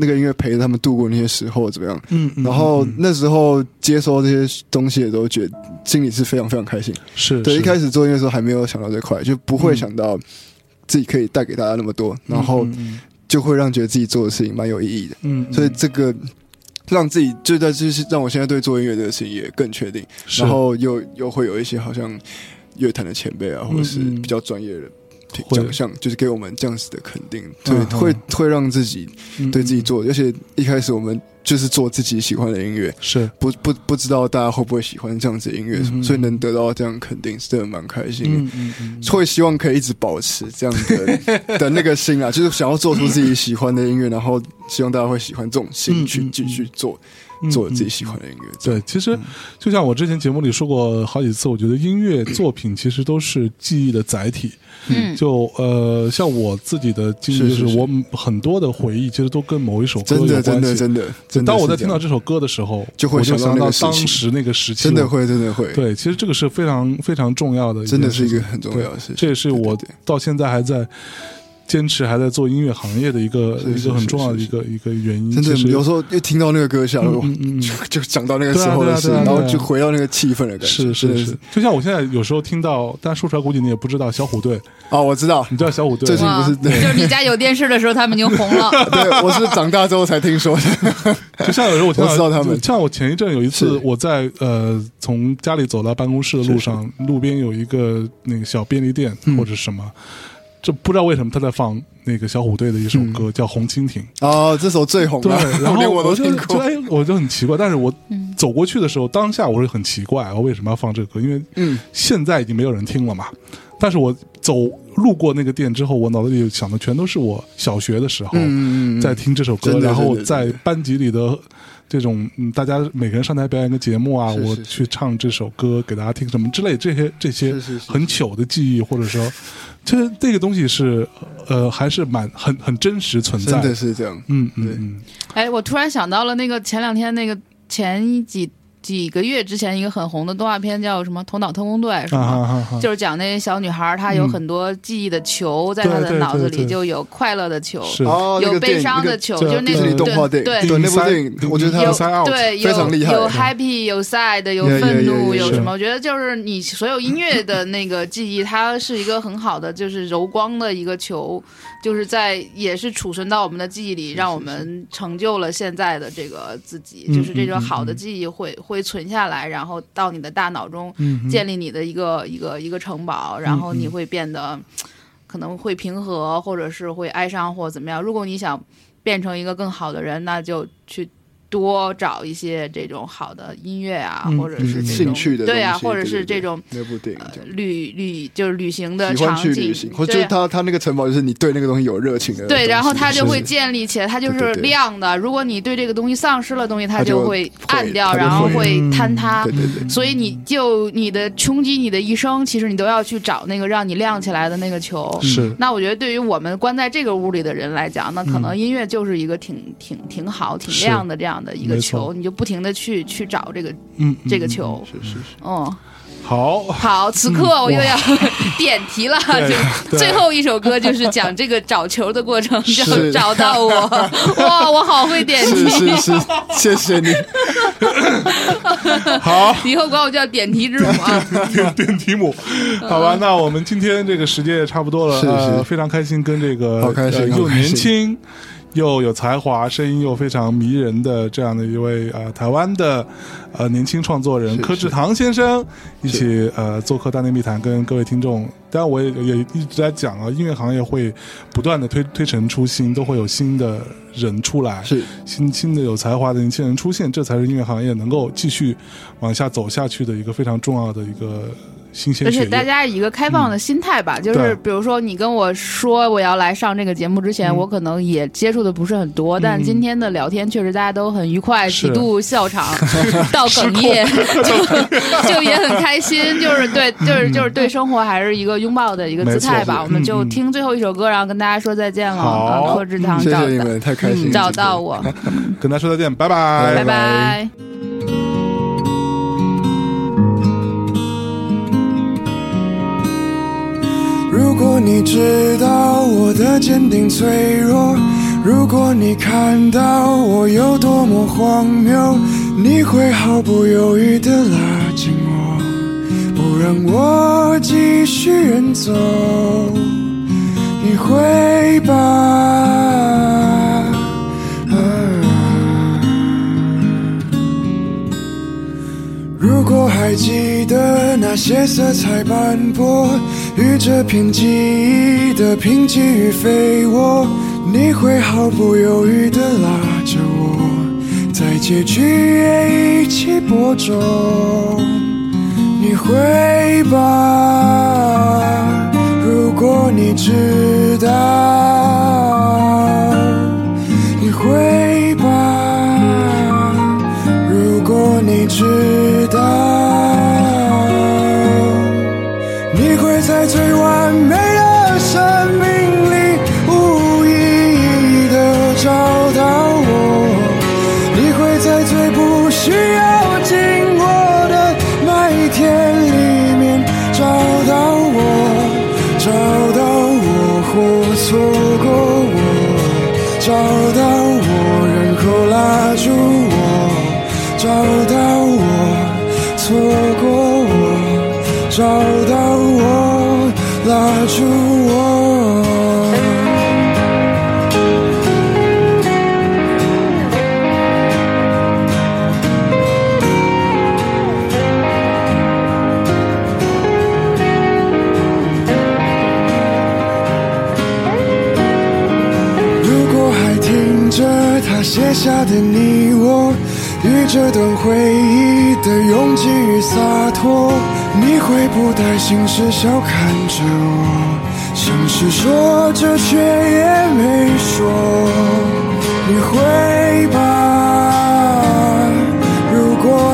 那个音乐陪着他们度过那些时候怎么样。嗯，嗯然后嗯那时候接收这些东西的时候，觉得心里是非常非常开心。是对一开始做音乐的时候还没有想到这块，就不会嗯想到自己可以带给大家那么多，然后嗯就会让觉得自己做的事情蛮有意义的。嗯，嗯。所以这个让自己就在就是让我现在对做音乐这个事情也更确定，然后又又会有一些好像乐坛的前辈啊，或者是比较专业的会奖项，就是给我们这样子的肯定，对，会会让自己嗯对自己做，而且一开始我们就是做自己喜欢的音乐。是不不不知道大家会不会喜欢这样子的音乐，所以能得到这样肯定是真的蛮开心的。会希望可以一直保持这样的 的那个心啊，就是想要做出自己喜欢的音乐，然后希望大家会喜欢这种心去嗯嗯继续做嗯做自己喜欢的音乐。这对，，其实就像我之前节目里说过好几次，我觉得音乐作品其实都是记忆的载体。嗯，就呃，像我自己的经历，就是我很多的回忆其实都跟某一首歌有关系。真的真的真的，当我在听到这首歌的时候，就会想到当时那个时期，真的。会真的会，对，其实这个是非常非常重要的，真的是一个很重要的事情。这也是我到现在还在坚持还在做音乐行业的一个是是一个很重要的一个一个原因。真的有时候一听到那个歌下嗯嗯 嗯。就就想到那个时候的事，然后就回到那个气氛的感觉。是是是，就像我现在有时候听到，但说出来估计你也不知道小虎队，哦，我知道，你知道小虎队最近吗？哇，不是对。就是你家有电视的时候，他们已经红了。对，我是长大之后才听说的。就像有时候我听我知道他们。像我前一阵有一次我在呃从家里走到办公室的路上，路边有一个那个小便利店嗯。或者什么，这不知道为什么他在放那个小虎队的一首歌叫《红蜻蜓》。哦，这首最红对的，，然后连我都就听过。就哎，我就很奇怪，但是我嗯走过去的时候，当下我是很奇怪，我为什么要放这个歌？因为嗯，现在已经没有人听了嘛。但是我走路过那个店之后，我脑子里想的全都是我小学的时候在听这首歌，然后在班级里的这种嗯，大家每个人上台表演个节目啊，我是是。是去唱这首歌给大家听什么之类这些这些很糗的记忆，或者说，其实这个东西是呃还是蛮很很真实存在真的是这样。嗯嗯嗯。哎，我突然想到了那个前两天那个前几几个月之前一个很红的动画片，叫什么《头脑特工队》是啊吗？哈哈哈，就是讲那小女孩，她有嗯很多记忆的球，在她的脑子里就有快乐的球，是。哦，那有悲伤的球，就是那种动画电影，对。对那部电影，我觉得它有对，有非常厉害。有 happy，有 sad，有愤 yeah, 怒，yeah, 有.什么？我觉得就是你所有音乐的那个记忆，它是一个很好的，就是柔光的一个球，就是在也是储存到我们的记忆里，让我们成就了现在的这个自己。嗯就是这种好的嗯记忆会会存下来，然后到你的大脑中嗯建立你的一个一个一个城堡，然后你会变得可能会平和，或者是会哀伤或怎么样。如果你想变成一个更好的人，那就去多找一些这种好的音乐啊，嗯或者是兴趣的对啊，或者对对对是这种那部电影呃。旅旅就是旅行的场景旅行，，或者他他那个城堡，就是你对那个东西有热情的。对，然后它就会建立起来，它就是对对对亮的。如果你对这个东西丧失了东西，它它就会会暗掉，然后会坍塌对。对对，所以你就你的穷极你的一生，其实你都要去找那个让你亮起来的那个球。是那我觉得对于我们关在这个屋里的人来讲，那可能嗯音乐就是一个挺挺挺好、挺亮的这样的一个球，你就不停的去去找这个嗯这个球。是是是。嗯，好，好，此刻我又要 点题了，对就最后一首歌就是讲这个找球的过程，是找找到我，哇，我好会点题，是是，谢谢你。好，以后管我叫点题之母啊。点点题母，好吧？那我们今天这个时间也差不多了，是呃，是非常开心跟这个好开心呃又好开心年轻又有才华，声音又非常迷人的这样的一位呃台湾的呃年轻创作人柯志堂先生一起呃做客大内密谈，跟各位听众。当然，我也也一直在讲啊，音乐行业会不断的推推陈出新，都会有新的人出来，是。新新的有才华的年轻人出现，这才是音乐行业能够继续往下走下去的一个非常重要的一个新鲜而且。大家以一个开放的心态吧，就是比如说你跟我说我要来上这个节目之前，嗯。我可能也接触的不是很多，但今天的聊天确实大家都很愉快，几度笑场 到哽咽，就就也很开心，就是对，就是就是对生活还是一个拥抱的一个姿态吧。我们就听最后一首歌，然后跟大家说再见了。好。啊柯志堂谢谢你们，太开心。找到我，跟大家说再见，拜拜，拜。拜拜。如果你知道我的坚定脆弱，如果你看到我有多么荒谬，你会毫不犹豫地拉紧我，不让我继续远走。你会吧？如果还记得那些色彩斑驳与这片记忆的贫瘠与肥沃，你会毫不犹豫地拉着我，在结局也一起播种。你会吧？如果你知道，你会吧？如果你知道，找到我错过我，找到我拉住我。如果还听着他写下的你，与这段回忆的拥挤与洒脱，你会不带心事笑看着我，像是说着却也没说。你会吧？如果。